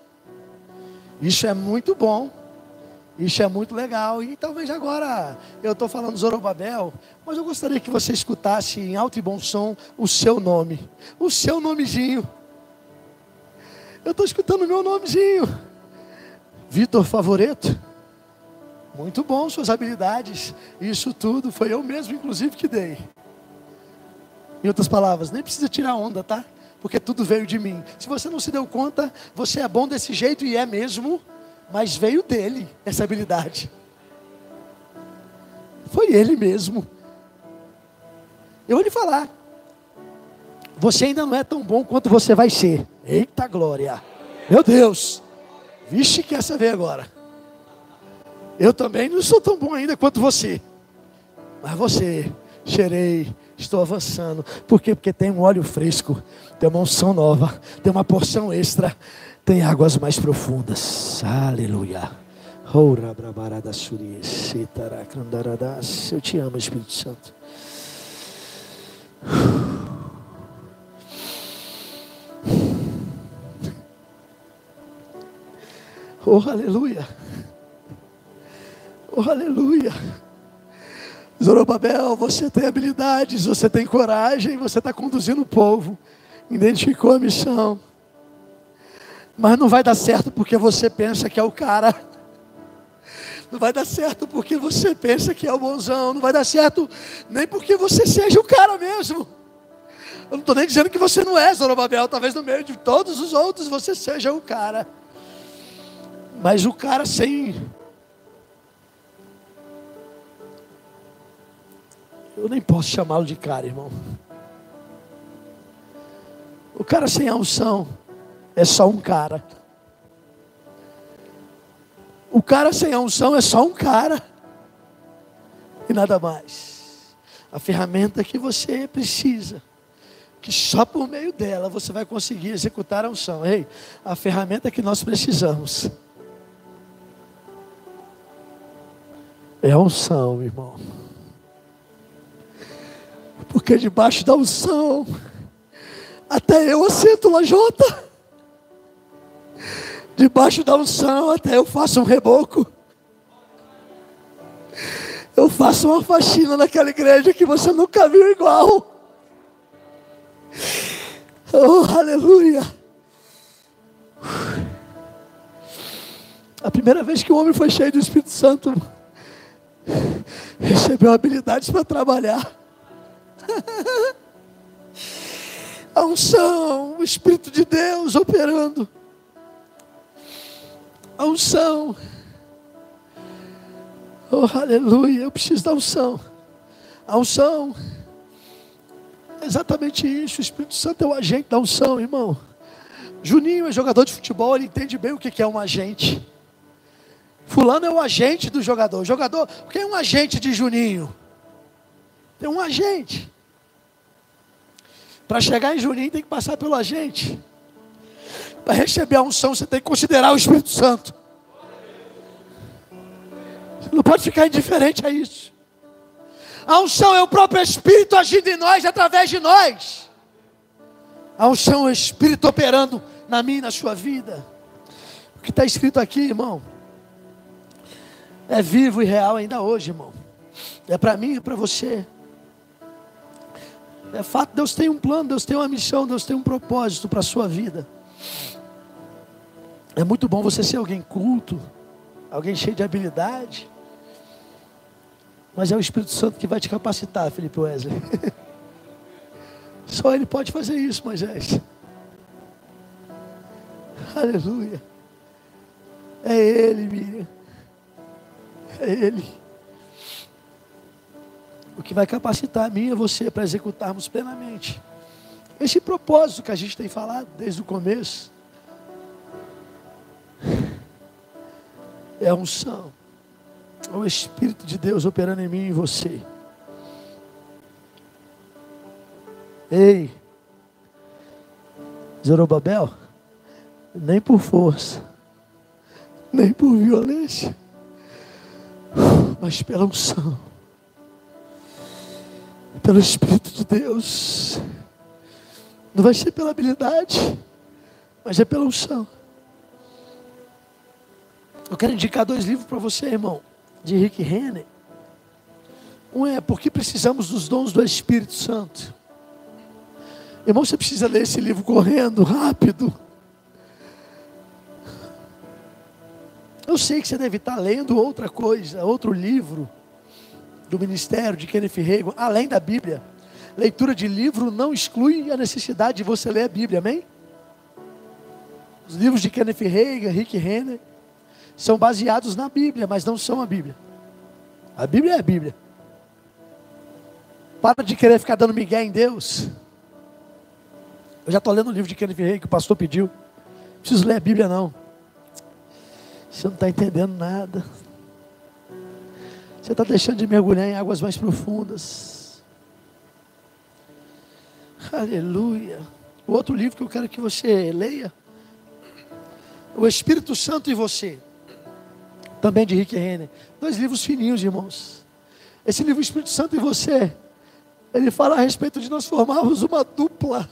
Isso é muito bom. Isso é muito legal. E talvez agora eu estou falando Zorobabel, mas eu gostaria que você escutasse em alto e bom som o seu nome. O seu nomezinho. Eu estou escutando o meu nomezinho. Vitor Favoreto. Muito bom suas habilidades. Isso tudo foi eu mesmo, inclusive, que dei. Em outras palavras, nem precisa tirar onda, tá? Porque tudo veio de mim. Se você não se deu conta, você é bom desse jeito e é mesmo, mas veio dele essa habilidade. Foi ele mesmo. Eu vou lhe falar. Você ainda não é tão bom quanto você vai ser. Eita glória! Meu Deus! Vixe, que essa veio agora. Eu também não sou tão bom ainda quanto você. Mas você, cheirei, estou avançando. Por quê? Porque tem um óleo fresco, tem uma unção nova, tem uma porção extra, tem águas mais profundas. Aleluia. Eu te amo, Espírito Santo. Oh, aleluia. Oh, aleluia. Zorobabel, você tem habilidades, você tem coragem, você está conduzindo o povo, identificou a missão. Mas não vai dar certo porque você pensa que é o cara. Não vai dar certo porque você pensa que é o bonzão. Não vai dar certo nem porque você seja o cara mesmo. Eu não estou nem dizendo que você não é Zorobabel. Talvez no meio de todos os outros você seja o cara. Mas o cara sem Eu nem posso chamá-lo de cara, irmão. O cara sem a unção é só um cara. O cara sem a unção é só um cara. E nada mais. A ferramenta que você precisa, que só por meio dela você vai conseguir executar a unção. Ei, a ferramenta que nós precisamos é a unção, irmão. Porque debaixo da unção, até eu assento lajota. Debaixo da unção, até eu faço um reboco. Eu faço uma faxina naquela igreja que você nunca viu igual. Oh, aleluia. A primeira vez que o homem foi cheio do Espírito Santo, recebeu habilidades para trabalhar. A unção, o Espírito de Deus operando. A unção. Oh, aleluia, eu preciso da unção. A unção. É exatamente isso. O Espírito Santo é o agente da unção, irmão. Juninho é jogador de futebol, ele entende bem o que é um agente. Fulano é o agente do jogador. Jogador, quem é um agente de Juninho? Tem um agente. Para chegar em Juninho tem que passar pelo agente. Para receber a unção você tem que considerar o Espírito Santo. Você não pode ficar indiferente a isso. A unção é o próprio Espírito agindo em nós através de nós. A unção é o Espírito operando na minha e na sua vida. O que está escrito aqui, irmão, é vivo e real ainda hoje, irmão. É para mim e para você. É fato, Deus tem um plano, Deus tem uma missão, Deus tem um propósito para a sua vida. É muito bom você ser alguém culto, alguém cheio de habilidade. Mas é o Espírito Santo que vai te capacitar, Felipe Wesley. Só Ele pode fazer isso, Moisés. Aleluia. É Ele, Miriam. É Ele o que vai capacitar a mim e você para executarmos plenamente. Esse propósito que a gente tem falado desde o começo é a unção, é o Espírito de Deus operando em mim e em você. Ei, Zorobabel, nem por força, nem por violência, mas pela unção pelo Espírito de Deus. Não vai ser pela habilidade, mas é pela unção. Eu quero indicar dois livros para você, irmão, de Rick Renner. Um é Porque Precisamos dos Dons do Espírito Santo. Irmão, você precisa ler esse livro correndo, rápido. Eu sei que você deve estar lendo outra coisa, outro livro do ministério de Kenneth Reagan, além da Bíblia. Leitura de livro não exclui a necessidade de você ler a Bíblia, amém? Os livros de Kenneth Reagan, Rick Renner, são baseados na Bíblia, mas não são a Bíblia. A Bíblia é a Bíblia. Para de querer ficar dando migué em Deus. Eu já estou lendo o livro de Kenneth Reagan que o pastor pediu. Não preciso ler a Bíblia, não. Você não está entendendo nada. Você está deixando de mergulhar em águas mais profundas. Aleluia. O outro livro que eu quero que você leia, O Espírito Santo e Você, também de Rick Renner. Dois livros fininhos, irmãos. Esse livro, Espírito Santo e Você, ele fala a respeito de nós formarmos uma dupla.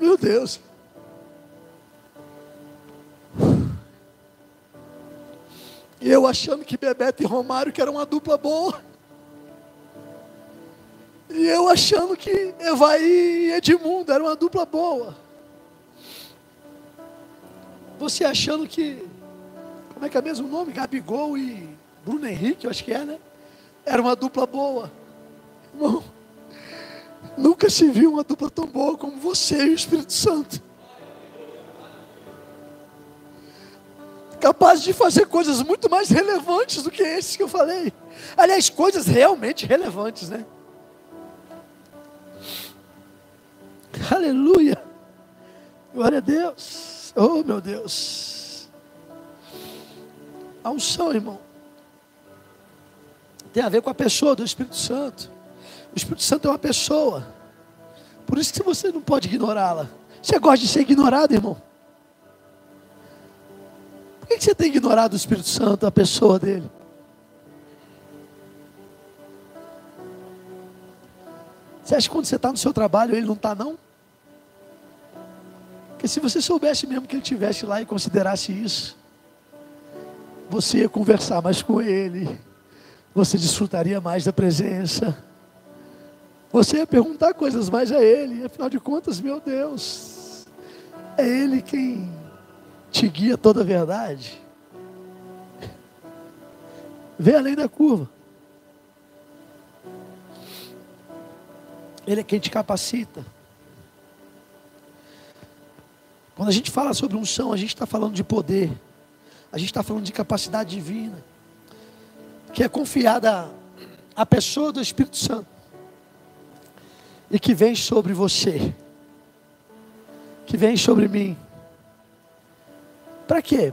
Meu Deus. E eu achando que Bebeto e Romário que era uma dupla boa. E eu achando que Evaí e Edmundo era uma dupla boa. Você achando que, como é que é mesmo o nome? Gabigol e Bruno Henrique, eu acho que é, né? Era uma dupla boa. Irmão, nunca se viu uma dupla tão boa como você e o Espírito Santo. Capaz de fazer coisas muito mais relevantes do que esses que eu falei. Aliás, coisas realmente relevantes, né? Aleluia. Glória a Deus. Oh, meu Deus. A unção, irmão, tem a ver com a pessoa do Espírito Santo. O Espírito Santo é uma pessoa. Por isso que você não pode ignorá-la. Você gosta de ser ignorado, irmão? Por que você tem ignorado o Espírito Santo, a pessoa dele? Você acha que quando você está no seu trabalho ele não está, não? Porque se você soubesse mesmo que ele estivesse lá e considerasse isso, você ia conversar mais com ele, você desfrutaria mais da presença, você ia perguntar coisas mais a ele, afinal de contas, meu Deus, é ele quem te guia toda a verdade. Vê além da curva. Ele é quem te capacita. Quando a gente fala sobre unção, a gente está falando de poder, a gente está falando de capacidade divina, que é confiada à pessoa do Espírito Santo e que vem sobre você, que vem sobre mim. Para quê?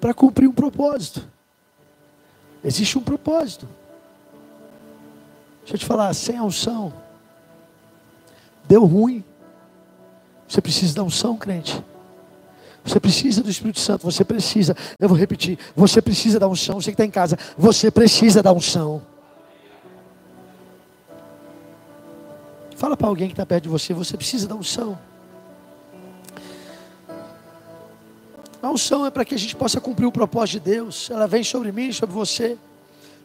Para cumprir um propósito. Existe um propósito. Deixa eu te falar, sem a unção, deu ruim. Você precisa da unção, crente. Você precisa do Espírito Santo, você precisa. Eu vou repetir, você precisa da unção. Você que está em casa, você precisa da unção. Fala para alguém que está perto de você, você precisa da unção. A unção é para que a gente possa cumprir o propósito de Deus. Ela vem sobre mim, sobre você,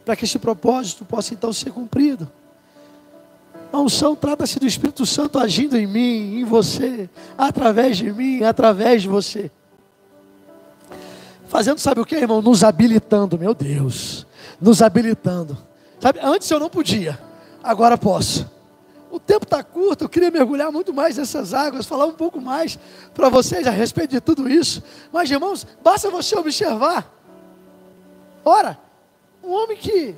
para que esse propósito possa então ser cumprido. A unção trata-se do Espírito Santo agindo em mim, em você, através de mim, através de você. Fazendo, sabe o que, irmão? Nos habilitando, meu Deus. Nos habilitando. Sabe, antes eu não podia, agora posso. O tempo está curto, eu queria mergulhar muito mais nessas águas, falar um pouco mais para vocês a respeito de tudo isso. Mas, irmãos, basta você observar. Ora, um homem que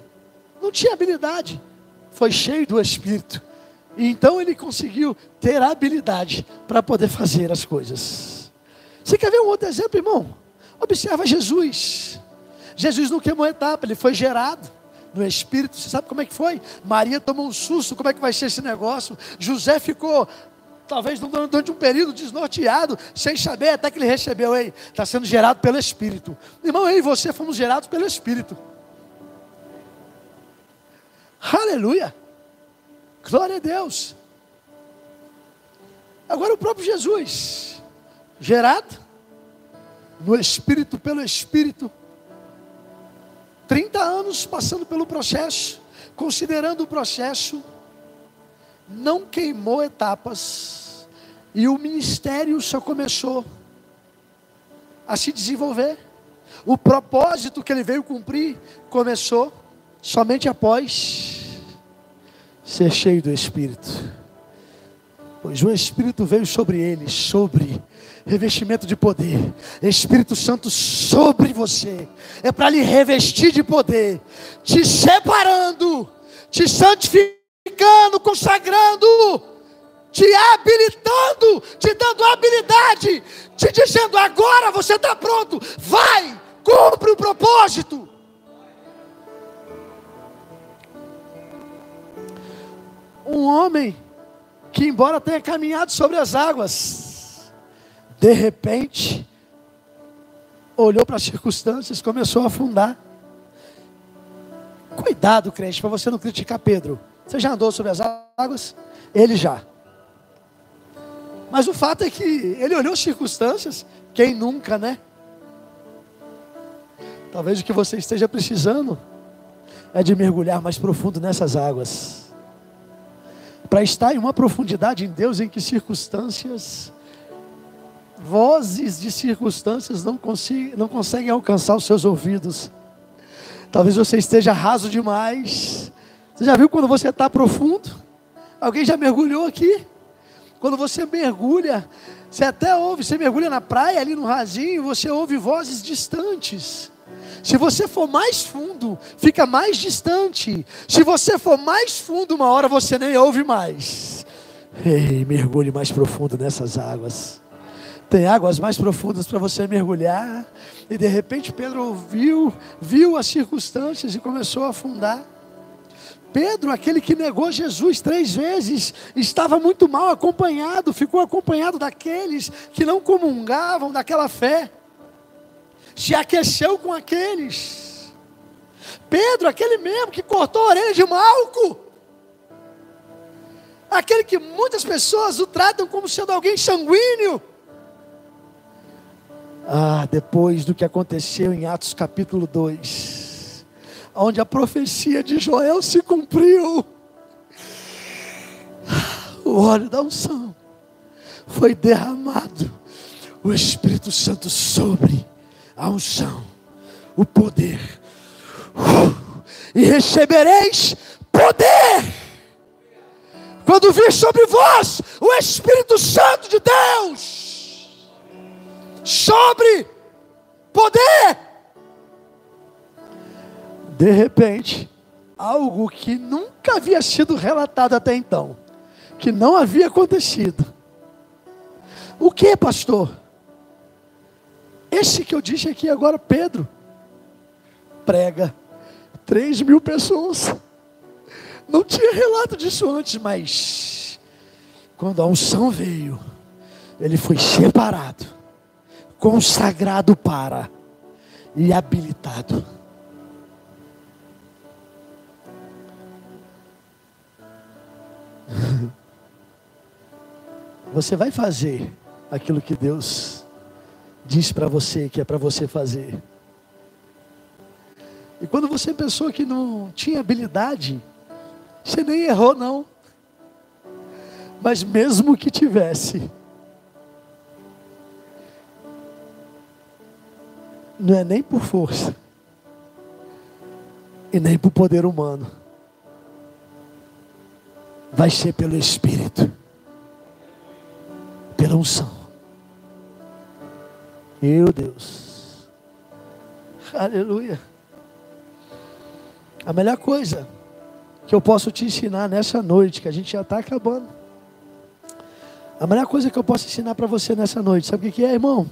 não tinha habilidade, foi cheio do Espírito. E então ele conseguiu ter habilidade para poder fazer as coisas. Você quer ver um outro exemplo, irmão? Observa Jesus. Jesus não queimou etapa, ele foi gerado no Espírito. Você sabe como é que foi? Maria tomou um susto, como é que vai ser esse negócio? José ficou, talvez durante um período desnorteado, sem saber, até que ele recebeu, ei, está sendo gerado pelo Espírito. Irmão, eu e você fomos gerados pelo Espírito. Aleluia. Glória a Deus. Agora o próprio Jesus, gerado no Espírito, pelo Espírito, 30 anos passando pelo processo, considerando o processo, não queimou etapas, e o ministério só começou a se desenvolver. O propósito que ele veio cumprir começou somente após ser cheio do Espírito. Pois o Espírito veio sobre ele, sobre revestimento de poder. Espírito Santo sobre você. É para lhe revestir de poder, te separando, te santificando, consagrando, te habilitando, te dando habilidade, te dizendo: agora você está pronto, vai, cumpre o propósito. um homem que, embora tenha caminhado sobre as águas, de repente, olhou para as circunstâncias, começou a afundar. Cuidado, crente, para você não criticar Pedro. Você já andou sobre as águas? Ele já. Mas o fato é que ele olhou as circunstâncias, quem nunca, né? Talvez o que você esteja precisando é de mergulhar mais profundo nessas águas. Para estar em uma profundidade em Deus em que circunstâncias, vozes de circunstâncias não, consiga, não conseguem alcançar os seus ouvidos. Talvez você esteja raso demais. Você já viu quando você está profundo? Alguém já mergulhou aqui? Quando você mergulha, você até ouve, você mergulha na praia ali no rasinho, você ouve vozes distantes. Se você for mais fundo, fica mais distante. Se você for mais fundo, uma hora você nem ouve mais. Ei, mergulhe mais profundo nessas águas. Tem águas mais profundas para você mergulhar. E de repente Pedro ouviu, viu as circunstâncias e começou a afundar. Pedro, aquele que negou Jesus três vezes, estava muito mal acompanhado, ficou acompanhado daqueles que não comungavam daquela fé se aqueceu com aqueles. Pedro, aquele mesmo que cortou a orelha de Malco, aquele que muitas pessoas o tratam como sendo alguém sanguíneo. Ah, depois do que aconteceu em Atos capítulo 2, onde a profecia de Joel se cumpriu, o óleo da unção foi derramado, o Espírito Santo sobre a unção, o poder. Uh, e recebereis poder. Quando vir sobre vós o Espírito Santo de Deus, sobre poder. De repente, algo que nunca havia sido relatado até então, que não havia acontecido. O que, pastor? Esse que eu disse aqui agora, Pedro, prega três mil pessoas. Não tinha relato disso antes, mas quando a unção veio, ele foi separado, consagrado para e habilitado. Você vai fazer aquilo que Deus diz para você que é para você fazer. E quando você pensou que não tinha habilidade, você nem errou, não. Mas mesmo que tivesse, não é nem por força, e nem por poder humano, vai ser pelo Espírito, pela unção. Meu Deus. Aleluia. A melhor coisa que eu posso te ensinar nessa noite, que a gente já está acabando. A melhor coisa que eu posso ensinar para você nessa noite, sabe o que é, irmão?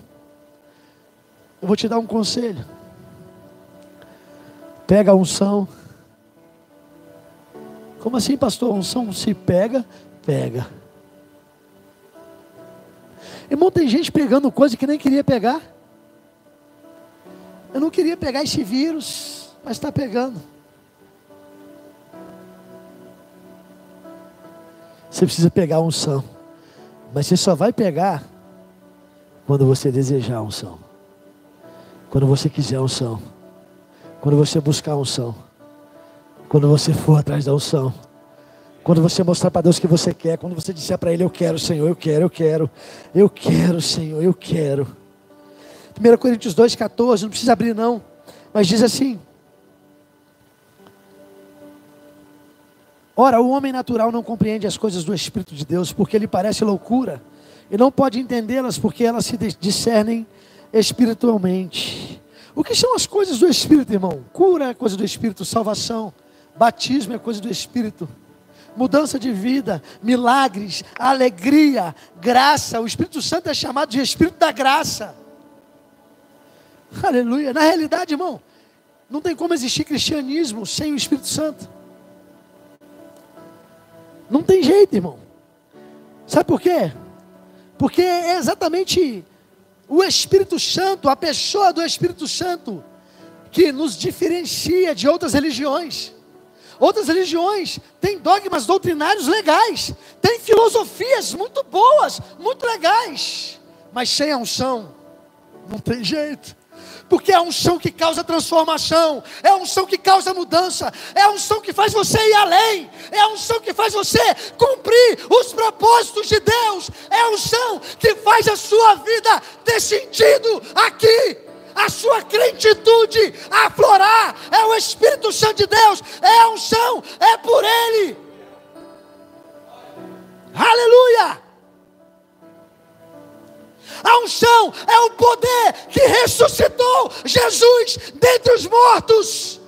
Eu vou te dar um conselho. Pega a unção. Como assim, pastor? A unção se pega? Pega. Irmão, tem gente pegando coisa que nem queria pegar. Eu não queria pegar esse vírus, mas está pegando. Você precisa pegar a unção. Mas você só vai pegar quando você desejar a unção. Quando você quiser a unção. Quando você buscar a unção. Quando você for atrás da unção. Quando você mostrar para Deus que você quer, quando você disser para Ele, eu quero, Senhor, eu quero, eu quero, eu quero, Senhor, eu quero. 1 Coríntios 2,14, não precisa abrir não, mas diz assim: Ora, o homem natural não compreende as coisas do Espírito de Deus, porque lhe parece loucura, e não pode entendê-las porque elas se discernem espiritualmente. O que são as coisas do Espírito, irmão? Cura é coisa do Espírito, salvação, batismo é coisa do Espírito mudança de vida, milagres, alegria, graça. O Espírito Santo é chamado de Espírito da graça. Aleluia. Na realidade, irmão, não tem como existir cristianismo sem o Espírito Santo. Não tem jeito, irmão. Sabe por quê? Porque é exatamente o Espírito Santo, a pessoa do Espírito Santo, que nos diferencia de outras religiões. Outras religiões têm dogmas doutrinários legais, têm filosofias muito boas, muito legais, mas sem a unção, não tem jeito. porque é a unção que causa transformação, é a unção que causa mudança, é a unção que faz você ir além, é a unção que faz você cumprir propósitos de Deus, é a unção que faz a sua vida ter sentido aqui a sua crentitude aflorar, é o Espírito Santo de Deus, é a unção, é por Ele. Aleluia! A unção é o poder que ressuscitou Jesus dentre os mortos.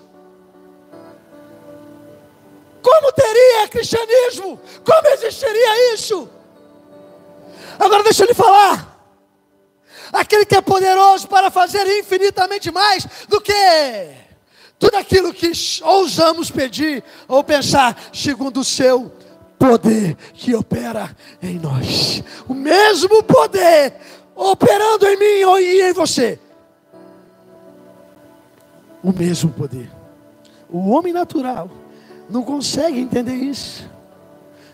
Como teria cristianismo? Como existiria isso? Agora deixa eu lhe falar. Aquele que é poderoso para fazer infinitamente mais do que tudo aquilo que ousamos pedir ou pensar, segundo o seu poder que opera em nós. O mesmo poder operando em mim e em você. O mesmo poder. O homem natural não consegue entender isso.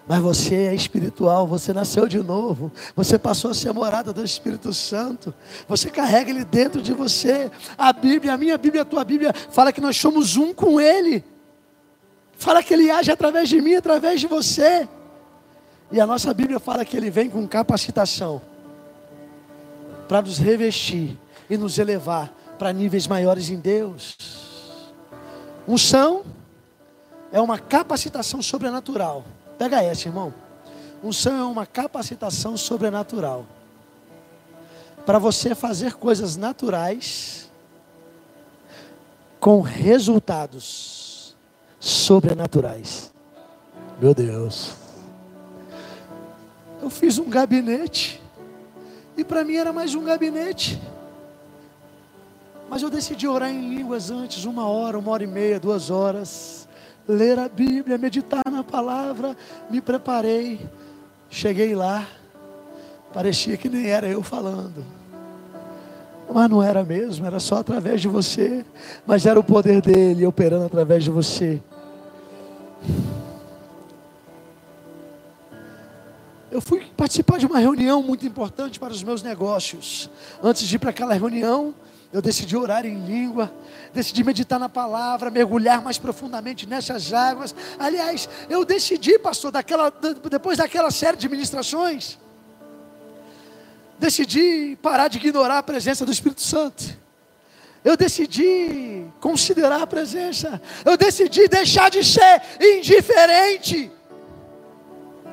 Mas você é espiritual, você nasceu de novo, você passou a ser morada do Espírito Santo, você carrega ele dentro de você. A Bíblia, a minha Bíblia, a tua Bíblia, fala que nós somos um com Ele, fala que Ele age através de mim, através de você. E a nossa Bíblia fala que Ele vem com capacitação para nos revestir e nos elevar para níveis maiores em Deus. Unção é uma capacitação sobrenatural. Pega essa, irmão. Unção é uma capacitação sobrenatural para você fazer coisas naturais com resultados sobrenaturais. Meu Deus. Eu fiz um gabinete e para mim era mais um gabinete. Mas eu decidi orar em línguas antes, uma hora, uma hora e meia, duas horas. Ler a Bíblia, meditar na palavra. Me preparei. Cheguei lá. Parecia que nem era eu falando. Mas não era mesmo, era só através de você. Mas era o poder dele operando através de você. eu fui participar de uma reunião muito importante para os meus negócios. Antes de ir para aquela reunião, eu decidi orar em língua, decidi meditar na palavra, mergulhar mais profundamente nessas águas. Aliás, eu decidi, pastor, daquela, depois daquela série de ministrações, decidi parar de ignorar a presença do Espírito Santo. Eu decidi considerar a presença. Eu decidi deixar de ser indiferente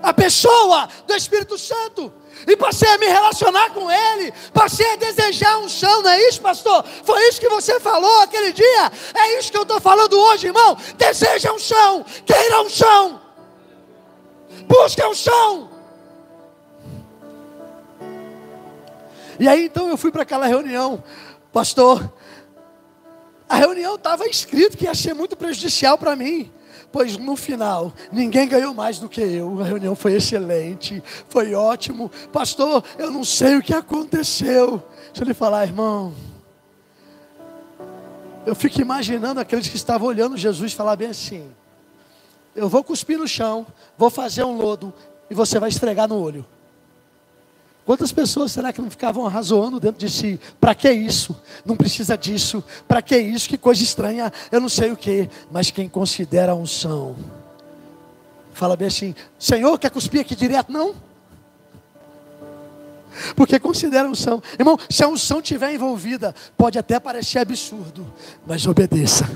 a pessoa do Espírito Santo. E passei a me relacionar com Ele, passei a desejar um chão, não é isso, pastor? Foi isso que você falou aquele dia, é isso que eu estou falando hoje, irmão. Deseja um chão, queira um chão, busque um chão. E aí então eu fui para aquela reunião, pastor. A reunião estava escrito que ia ser muito prejudicial para mim pois no final ninguém ganhou mais do que eu. A reunião foi excelente, foi ótimo. Pastor, eu não sei o que aconteceu. Deixa eu lhe falar, irmão. Eu fico imaginando aqueles que estavam olhando Jesus falar bem assim: Eu vou cuspir no chão, vou fazer um lodo e você vai esfregar no olho. Quantas pessoas será que não ficavam arrazoando dentro de si? Para que isso? Não precisa disso. Para que isso? Que coisa estranha. Eu não sei o que. Mas quem considera a unção, fala bem assim: Senhor, quer cuspir aqui direto? Não. Porque considera a unção. Irmão, se a unção estiver envolvida, pode até parecer absurdo, mas obedeça.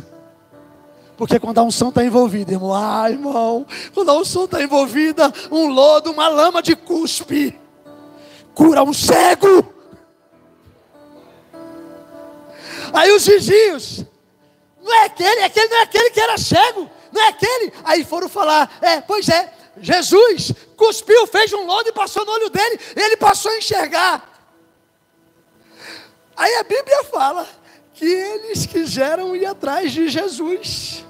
Porque quando a unção está envolvida, irmão, ah, irmão, quando a unção está envolvida, um lodo, uma lama de cuspe cura um cego. Aí os vizinhos, não é aquele, aquele não é aquele que era cego, não é aquele. Aí foram falar, é, pois é, Jesus cuspiu, fez um lodo e passou no olho dele, ele passou a enxergar. Aí a Bíblia fala que eles quiseram ir atrás de Jesus.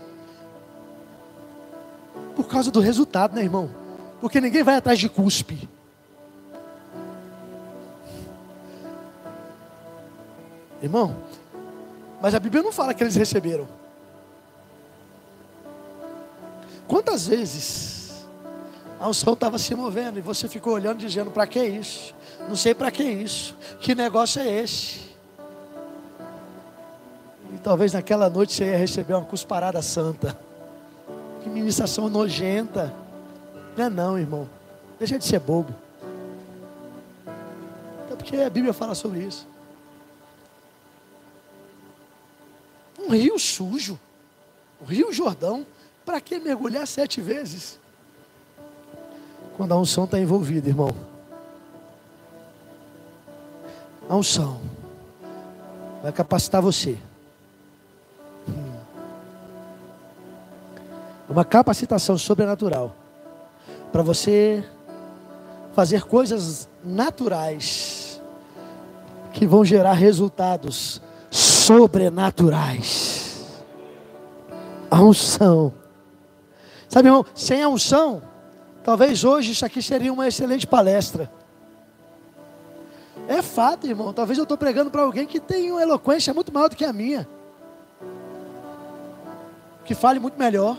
Por causa do resultado, né, irmão? Porque ninguém vai atrás de cuspe. Irmão, mas a Bíblia não fala que eles receberam. Quantas vezes a unção estava se movendo e você ficou olhando dizendo: para que isso? Não sei para que isso. Que negócio é esse? E talvez naquela noite você ia receber uma cusparada santa. Que ministração nojenta. Não é não, irmão. Deixa de ser bobo. É porque a Bíblia fala sobre isso. Um rio sujo. O rio Jordão. Para que mergulhar sete vezes? Quando a unção está envolvida, irmão. A unção vai capacitar você. Uma capacitação sobrenatural para você fazer coisas naturais que vão gerar resultados sobrenaturais. A unção. Sabe, irmão, sem a unção, talvez hoje isso aqui seria uma excelente palestra. É fato, irmão. Talvez eu estou pregando para alguém que tem uma eloquência muito maior do que a minha. Que fale muito melhor.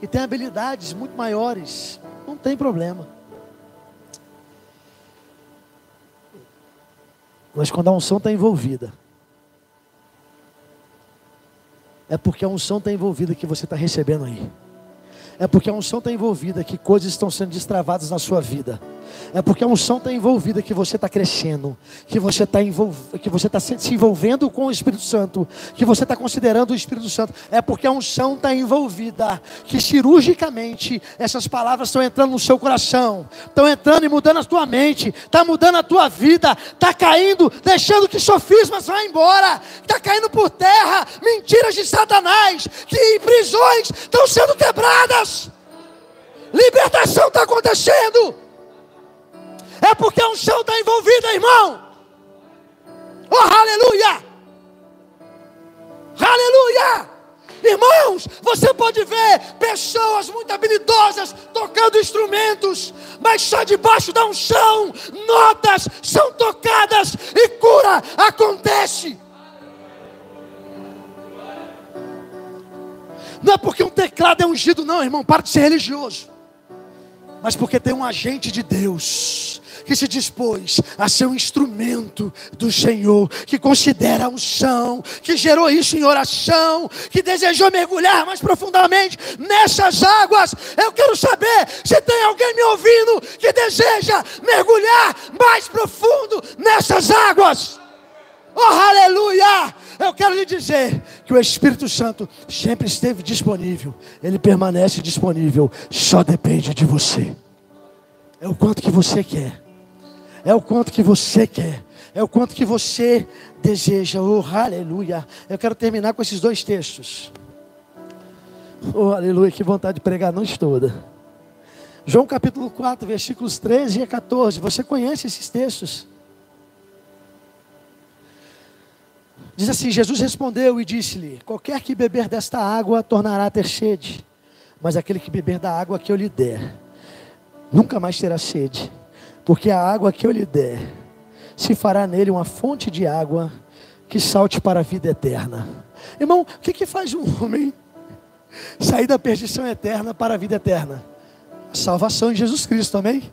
Que tem habilidades muito maiores. Não tem problema. Mas quando a unção está envolvida, é porque a unção está envolvida que você está recebendo aí. É porque a unção está envolvida que coisas estão sendo destravadas na sua vida. É porque a unção está envolvida que você está crescendo, que você está que você está se envolvendo com o Espírito Santo, que você está considerando o Espírito Santo. É porque a unção está envolvida, que cirurgicamente essas palavras estão entrando no seu coração, estão entrando e mudando a tua mente, está mudando a tua vida, está caindo, deixando que sofismas vá embora, está caindo por terra, mentiras de Satanás, que prisões estão sendo quebradas. Libertação está acontecendo. É porque a unção está envolvida, irmão. Oh, aleluia! Aleluia! Irmãos, você pode ver pessoas muito habilidosas tocando instrumentos, mas só debaixo da unção, notas são tocadas e cura acontece. Não é porque um teclado é ungido, não, irmão, para de ser religioso, mas porque tem um agente de Deus que se dispôs a ser um instrumento do Senhor, que considera a unção, que gerou isso em oração, que desejou mergulhar mais profundamente nessas águas. Eu quero saber se tem alguém me ouvindo que deseja mergulhar mais profundo nessas águas. Oh, aleluia! Eu quero lhe dizer que o Espírito Santo sempre esteve disponível, ele permanece disponível, só depende de você. É o quanto que você quer é o quanto que você quer, é o quanto que você deseja. Oh, aleluia. Eu quero terminar com esses dois textos. Oh, aleluia, que vontade de pregar a noite toda. João capítulo 4, versículos 13 a 14. Você conhece esses textos? Diz assim: Jesus respondeu e disse-lhe: Qualquer que beber desta água tornará a ter sede, mas aquele que beber da água que eu lhe der, nunca mais terá sede porque a água que eu lhe der se fará nele uma fonte de água que salte para a vida eterna. Irmão, o que, que faz um homem sair da perdição eterna para a vida eterna? A salvação em Jesus Cristo, amém?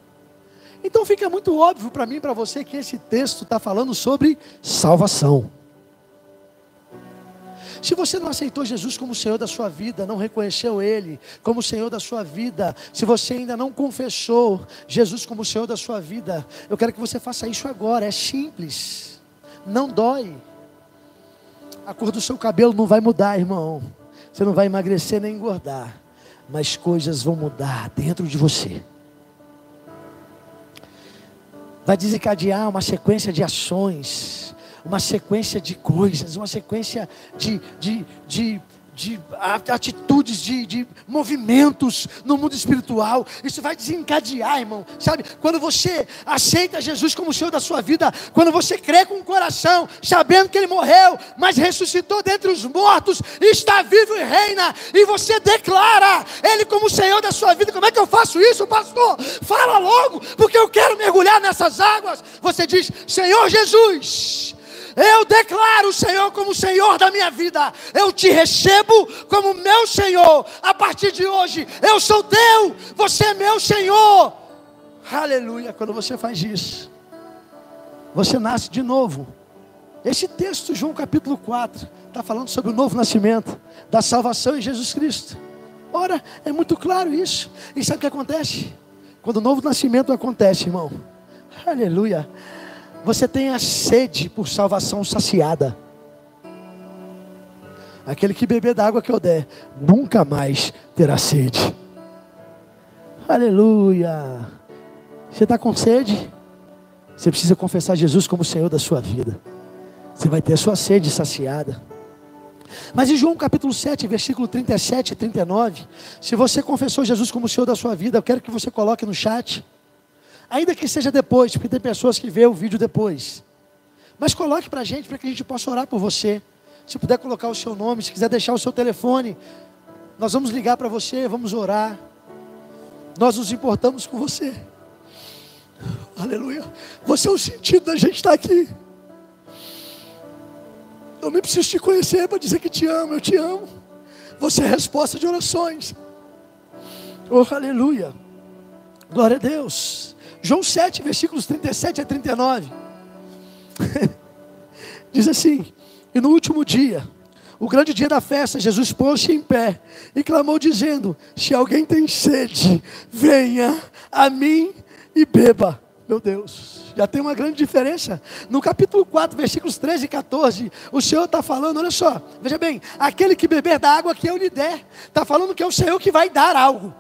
Então fica muito óbvio para mim e para você que esse texto está falando sobre salvação. Se você não aceitou Jesus como Senhor da sua vida, não reconheceu Ele como Senhor da sua vida, se você ainda não confessou Jesus como Senhor da sua vida, eu quero que você faça isso agora, é simples, não dói. A cor do seu cabelo não vai mudar, irmão. Você não vai emagrecer nem engordar, mas coisas vão mudar dentro de você. Vai desencadear uma sequência de ações uma sequência de coisas, uma sequência de, de, de, de atitudes, de, de movimentos no mundo espiritual. Isso vai desencadear, irmão. Sabe, quando você aceita Jesus como Senhor da sua vida, quando você crê com o coração, sabendo que Ele morreu, mas ressuscitou dentre os mortos, está vivo e reina, e você declara Ele como Senhor da sua vida. Como é que eu faço isso, pastor? Fala logo, porque eu quero mergulhar nessas águas. Você diz: Senhor Jesus eu declaro o Senhor como Senhor da minha vida. Eu te recebo como meu Senhor. A partir de hoje, eu sou teu, você é meu Senhor. Aleluia. Quando você faz isso, você nasce de novo. Esse texto, João capítulo 4, está falando sobre o novo nascimento, da salvação em Jesus Cristo. Ora, é muito claro isso. E sabe o que acontece? Quando o novo nascimento acontece, irmão, aleluia, você tem a sede por salvação saciada. Aquele que beber da água que eu der, nunca mais terá sede. Aleluia. Você está com sede? Você precisa confessar Jesus como Senhor da sua vida. Você vai ter a sua sede saciada. Mas em João capítulo 7, versículo 37 e 39, se você confessou Jesus como Senhor da sua vida, eu quero que você coloque no chat. Ainda que seja depois, porque tem pessoas que vê o vídeo depois. Mas coloque para a gente, para que a gente possa orar por você. Se puder colocar o seu nome, se quiser deixar o seu telefone, nós vamos ligar para você, vamos orar. Nós nos importamos com você. Aleluia. Você é o sentido da gente estar aqui. Eu nem preciso te conhecer para dizer que te amo, eu te amo. Você é resposta de orações. Oh, aleluia. Glória a Deus. João 7, versículos 37 a 39. Diz assim: E no último dia, o grande dia da festa, Jesus pôs-se em pé e clamou, dizendo: Se alguém tem sede, venha a mim e beba. Meu Deus, já tem uma grande diferença. No capítulo 4, versículos 13 e 14, o Senhor está falando: olha só, veja bem, aquele que beber da água que eu lhe der, está falando que é o Senhor que vai dar algo.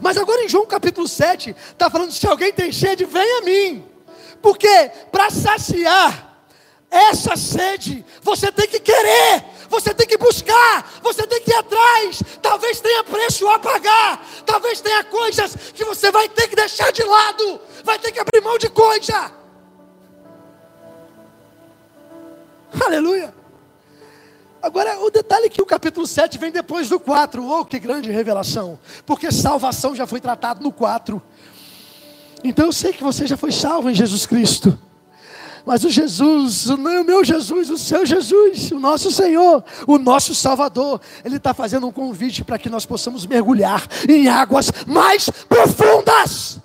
Mas agora em João capítulo 7, está falando: se alguém tem sede, venha a mim, porque para saciar essa sede, você tem que querer, você tem que buscar, você tem que ir atrás. Talvez tenha preço a pagar, talvez tenha coisas que você vai ter que deixar de lado, vai ter que abrir mão de coisa. Aleluia. Agora, o detalhe é que o capítulo 7 vem depois do 4. Oh, que grande revelação! Porque salvação já foi tratado no 4. Então eu sei que você já foi salvo em Jesus Cristo. Mas o Jesus, o meu Jesus, o seu Jesus, o nosso Senhor, o nosso Salvador, Ele está fazendo um convite para que nós possamos mergulhar em águas mais profundas.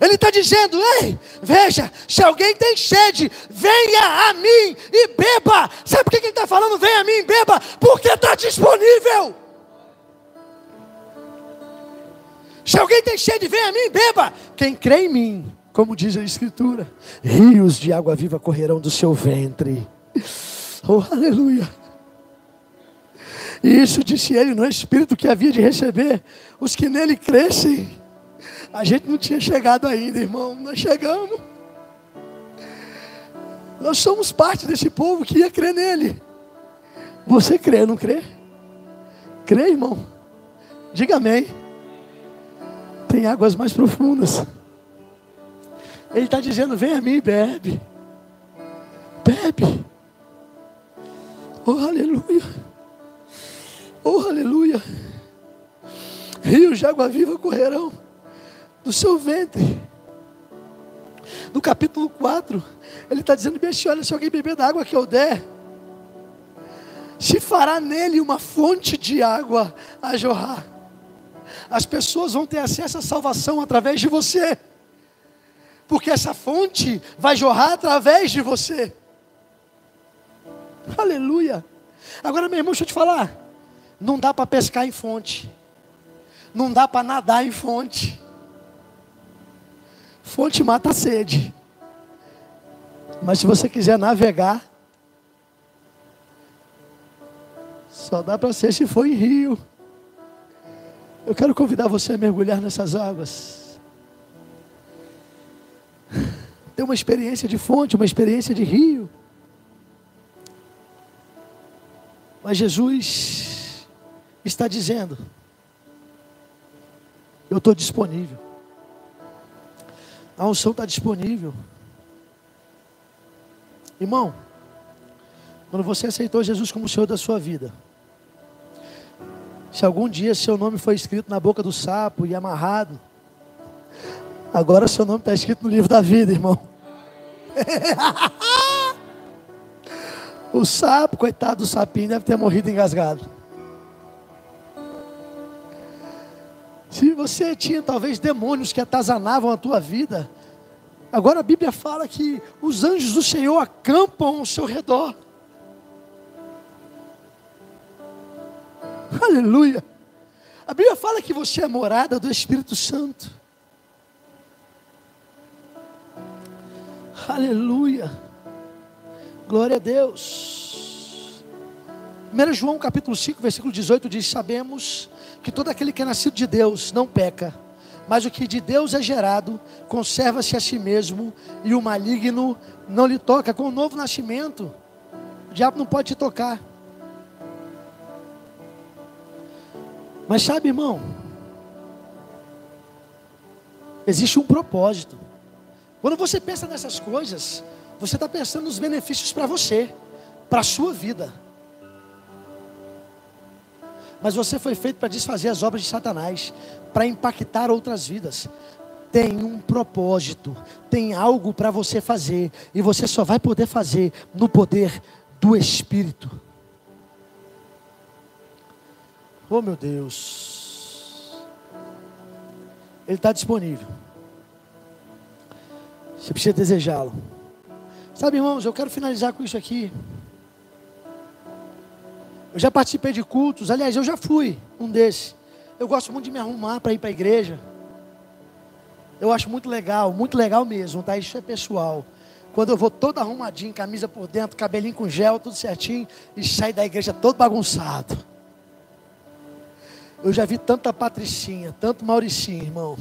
Ele está dizendo: Ei, veja, se alguém tem sede, venha a mim e beba. Sabe por que ele está falando? Venha a mim e beba, porque está disponível. Se alguém tem sede, venha a mim e beba. Quem crê em mim, como diz a Escritura, rios de água viva correrão do seu ventre. Oh, aleluia. E isso disse ele no Espírito que havia de receber os que nele crescem. A gente não tinha chegado ainda, irmão. Nós chegamos. Nós somos parte desse povo que ia crer nele. Você crê, não crê? Crê, irmão? Diga amém. Tem águas mais profundas. Ele está dizendo: vem a mim e bebe. Bebe. Oh, aleluia. Oh, aleluia. Rios de água viva correrão do seu ventre. No capítulo 4, ele está dizendo: assim, olha, se alguém beber da água que eu der, se fará nele uma fonte de água a jorrar. As pessoas vão ter acesso à salvação através de você porque essa fonte vai jorrar através de você. Aleluia. Agora, meu irmão, deixa eu te falar. Não dá para pescar em fonte. Não dá para nadar em fonte. Fonte mata a sede. Mas se você quiser navegar, só dá para ser se for em rio. Eu quero convidar você a mergulhar nessas águas ter uma experiência de fonte, uma experiência de rio. Mas Jesus está dizendo: Eu estou disponível. A unção está disponível. Irmão, quando você aceitou Jesus como Senhor da sua vida, se algum dia seu nome foi escrito na boca do sapo e amarrado, Agora seu nome está escrito no livro da vida, irmão. o sapo, coitado do sapinho, deve ter morrido engasgado. Se você tinha talvez demônios que atazanavam a tua vida, Agora a Bíblia fala que os anjos do Senhor acampam ao seu redor. Aleluia. A Bíblia fala que você é morada do Espírito Santo. Aleluia. Glória a Deus. 1 João capítulo 5, versículo 18 diz: Sabemos que todo aquele que é nascido de Deus não peca, mas o que de Deus é gerado conserva-se a si mesmo, e o maligno não lhe toca. Com o novo nascimento, o diabo não pode te tocar. Mas sabe, irmão, existe um propósito. Quando você pensa nessas coisas, você está pensando nos benefícios para você, para a sua vida. Mas você foi feito para desfazer as obras de Satanás, para impactar outras vidas. Tem um propósito, tem algo para você fazer, e você só vai poder fazer no poder do Espírito. Oh meu Deus, Ele está disponível. Você precisa desejá-lo. Sabe, irmãos, eu quero finalizar com isso aqui. Eu já participei de cultos, aliás, eu já fui um desses. Eu gosto muito de me arrumar para ir para a igreja. Eu acho muito legal, muito legal mesmo, tá? Isso é pessoal. Quando eu vou todo arrumadinho, camisa por dentro, cabelinho com gel, tudo certinho, e saio da igreja todo bagunçado. Eu já vi tanta Patricinha, tanto Mauricinho, irmão.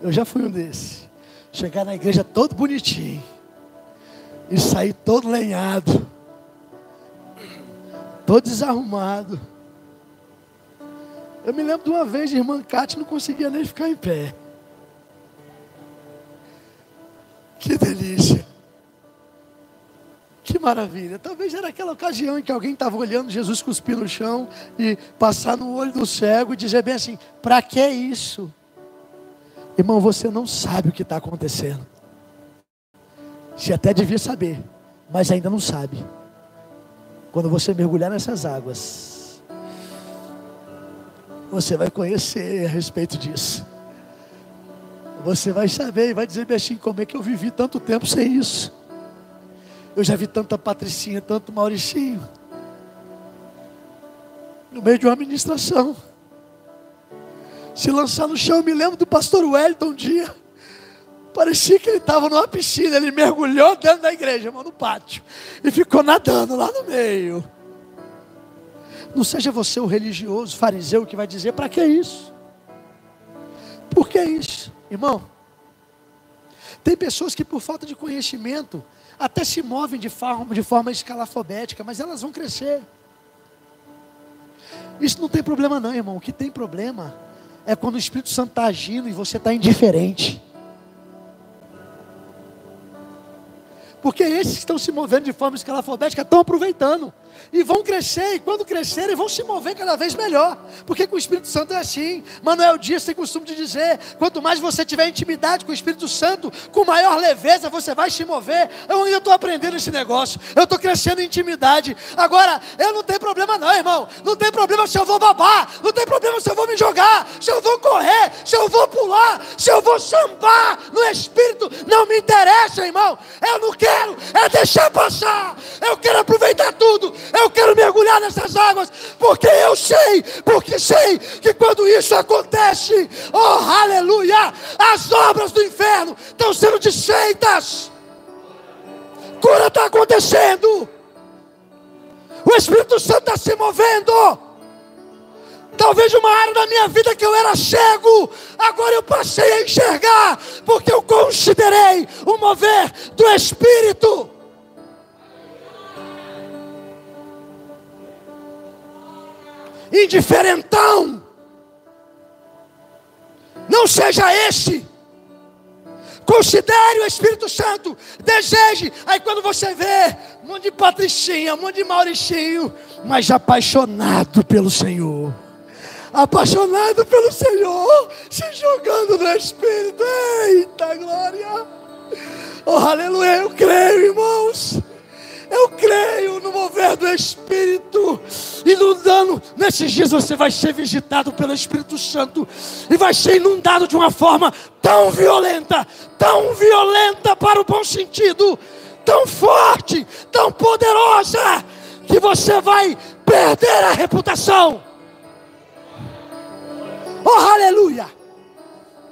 Eu já fui um desses. Chegar na igreja todo bonitinho. E sair todo lenhado. Todo desarrumado. Eu me lembro de uma vez, irmã Cátia não conseguia nem ficar em pé. Que delícia. Que maravilha. Talvez era aquela ocasião em que alguém estava olhando Jesus cuspir no chão e passar no olho do cego e dizer bem assim: para que isso? Irmão, você não sabe o que está acontecendo. Você até devia saber, mas ainda não sabe. Quando você mergulhar nessas águas, você vai conhecer a respeito disso. Você vai saber e vai dizer, Bexinho, como é que eu vivi tanto tempo sem isso? Eu já vi tanta Patricinha, tanto Mauricinho, no meio de uma administração se lançar no chão. Eu me lembro do pastor Wellington um dia. Parecia que ele estava numa piscina, ele mergulhou dentro da igreja, mano, no pátio, e ficou nadando lá no meio. Não seja você o religioso, fariseu, que vai dizer: para que isso? Por que isso, irmão? Tem pessoas que, por falta de conhecimento, até se movem de forma, de forma escalafobética, mas elas vão crescer. Isso não tem problema, não, irmão. O que tem problema é quando o Espírito Santo está agindo e você está indiferente. Porque esses que estão se movendo de forma escalafobética estão aproveitando e vão crescer, e quando crescerem vão se mover cada vez melhor, porque com o Espírito Santo é assim. Manuel Dias tem costume de dizer: quanto mais você tiver intimidade com o Espírito Santo, com maior leveza você vai se mover. Eu ainda estou aprendendo esse negócio, eu estou crescendo em intimidade. Agora, eu não tenho problema, não, irmão. Não tem problema se eu vou babar, não tem problema se eu vou me jogar, se eu vou correr, se eu vou pular, se eu vou sambar no Espírito, não me interessa, irmão. Eu não quero, é deixar passar, eu quero aproveitar tudo. Eu quero mergulhar nessas águas, porque eu sei, porque sei que quando isso acontece, oh aleluia, as obras do inferno estão sendo desfeitas. Cura está acontecendo. O Espírito Santo está se movendo. Talvez uma área da minha vida que eu era cego, agora eu passei a enxergar, porque eu considerei o mover do Espírito. Indiferentão. Não seja esse. Considere o Espírito Santo, deseje. Aí quando você vê um monte de patricinha, um monte de mauricinho, mas apaixonado pelo Senhor. Apaixonado pelo Senhor, se jogando no Espírito. Eita glória! Oh, aleluia, eu creio, irmãos. Eu creio no mover do Espírito, inundando. Nesses dias você vai ser visitado pelo Espírito Santo e vai ser inundado de uma forma tão violenta, tão violenta para o bom sentido, tão forte, tão poderosa, que você vai perder a reputação. Oh, aleluia!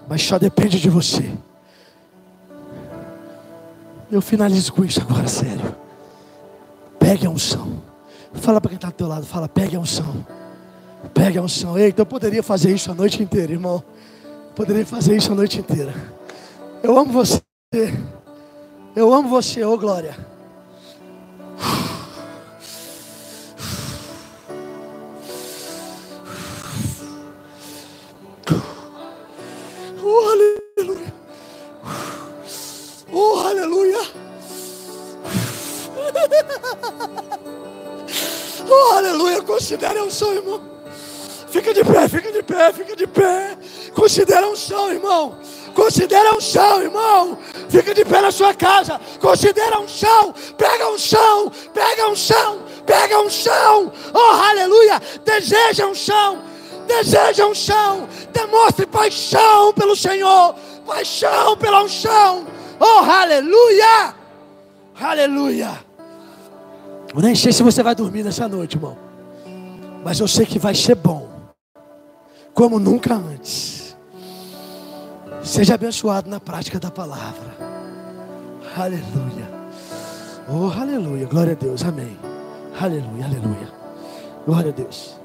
Mas só depende de você. Eu finalizo com isso agora, sério. Pegue a unção. Fala para quem está do teu lado, fala, pegue a unção. Pegue a unção. Eita, eu poderia fazer isso a noite inteira, irmão. Poderia fazer isso a noite inteira. Eu amo você. Eu amo você, ô oh glória. Oh, aleluia. Oh, aleluia. Oh, aleluia. Considere um som, irmão. Fica de pé, fica de pé, fica de pé. Considera um som, irmão. Considera um chão, irmão. Fica de pé na sua casa. Considera um chão. Pega um chão. Pega um chão. Pega um chão. Oh, aleluia. Deseja um chão. Deseja um chão. Demonstre paixão pelo Senhor. Paixão pela unção. Oh, aleluia. Aleluia. Eu nem sei se você vai dormir nessa noite, irmão. Mas eu sei que vai ser bom. Como nunca antes. Seja abençoado na prática da palavra. Aleluia. Oh, aleluia. Glória a Deus. Amém. Aleluia, aleluia. Glória a Deus.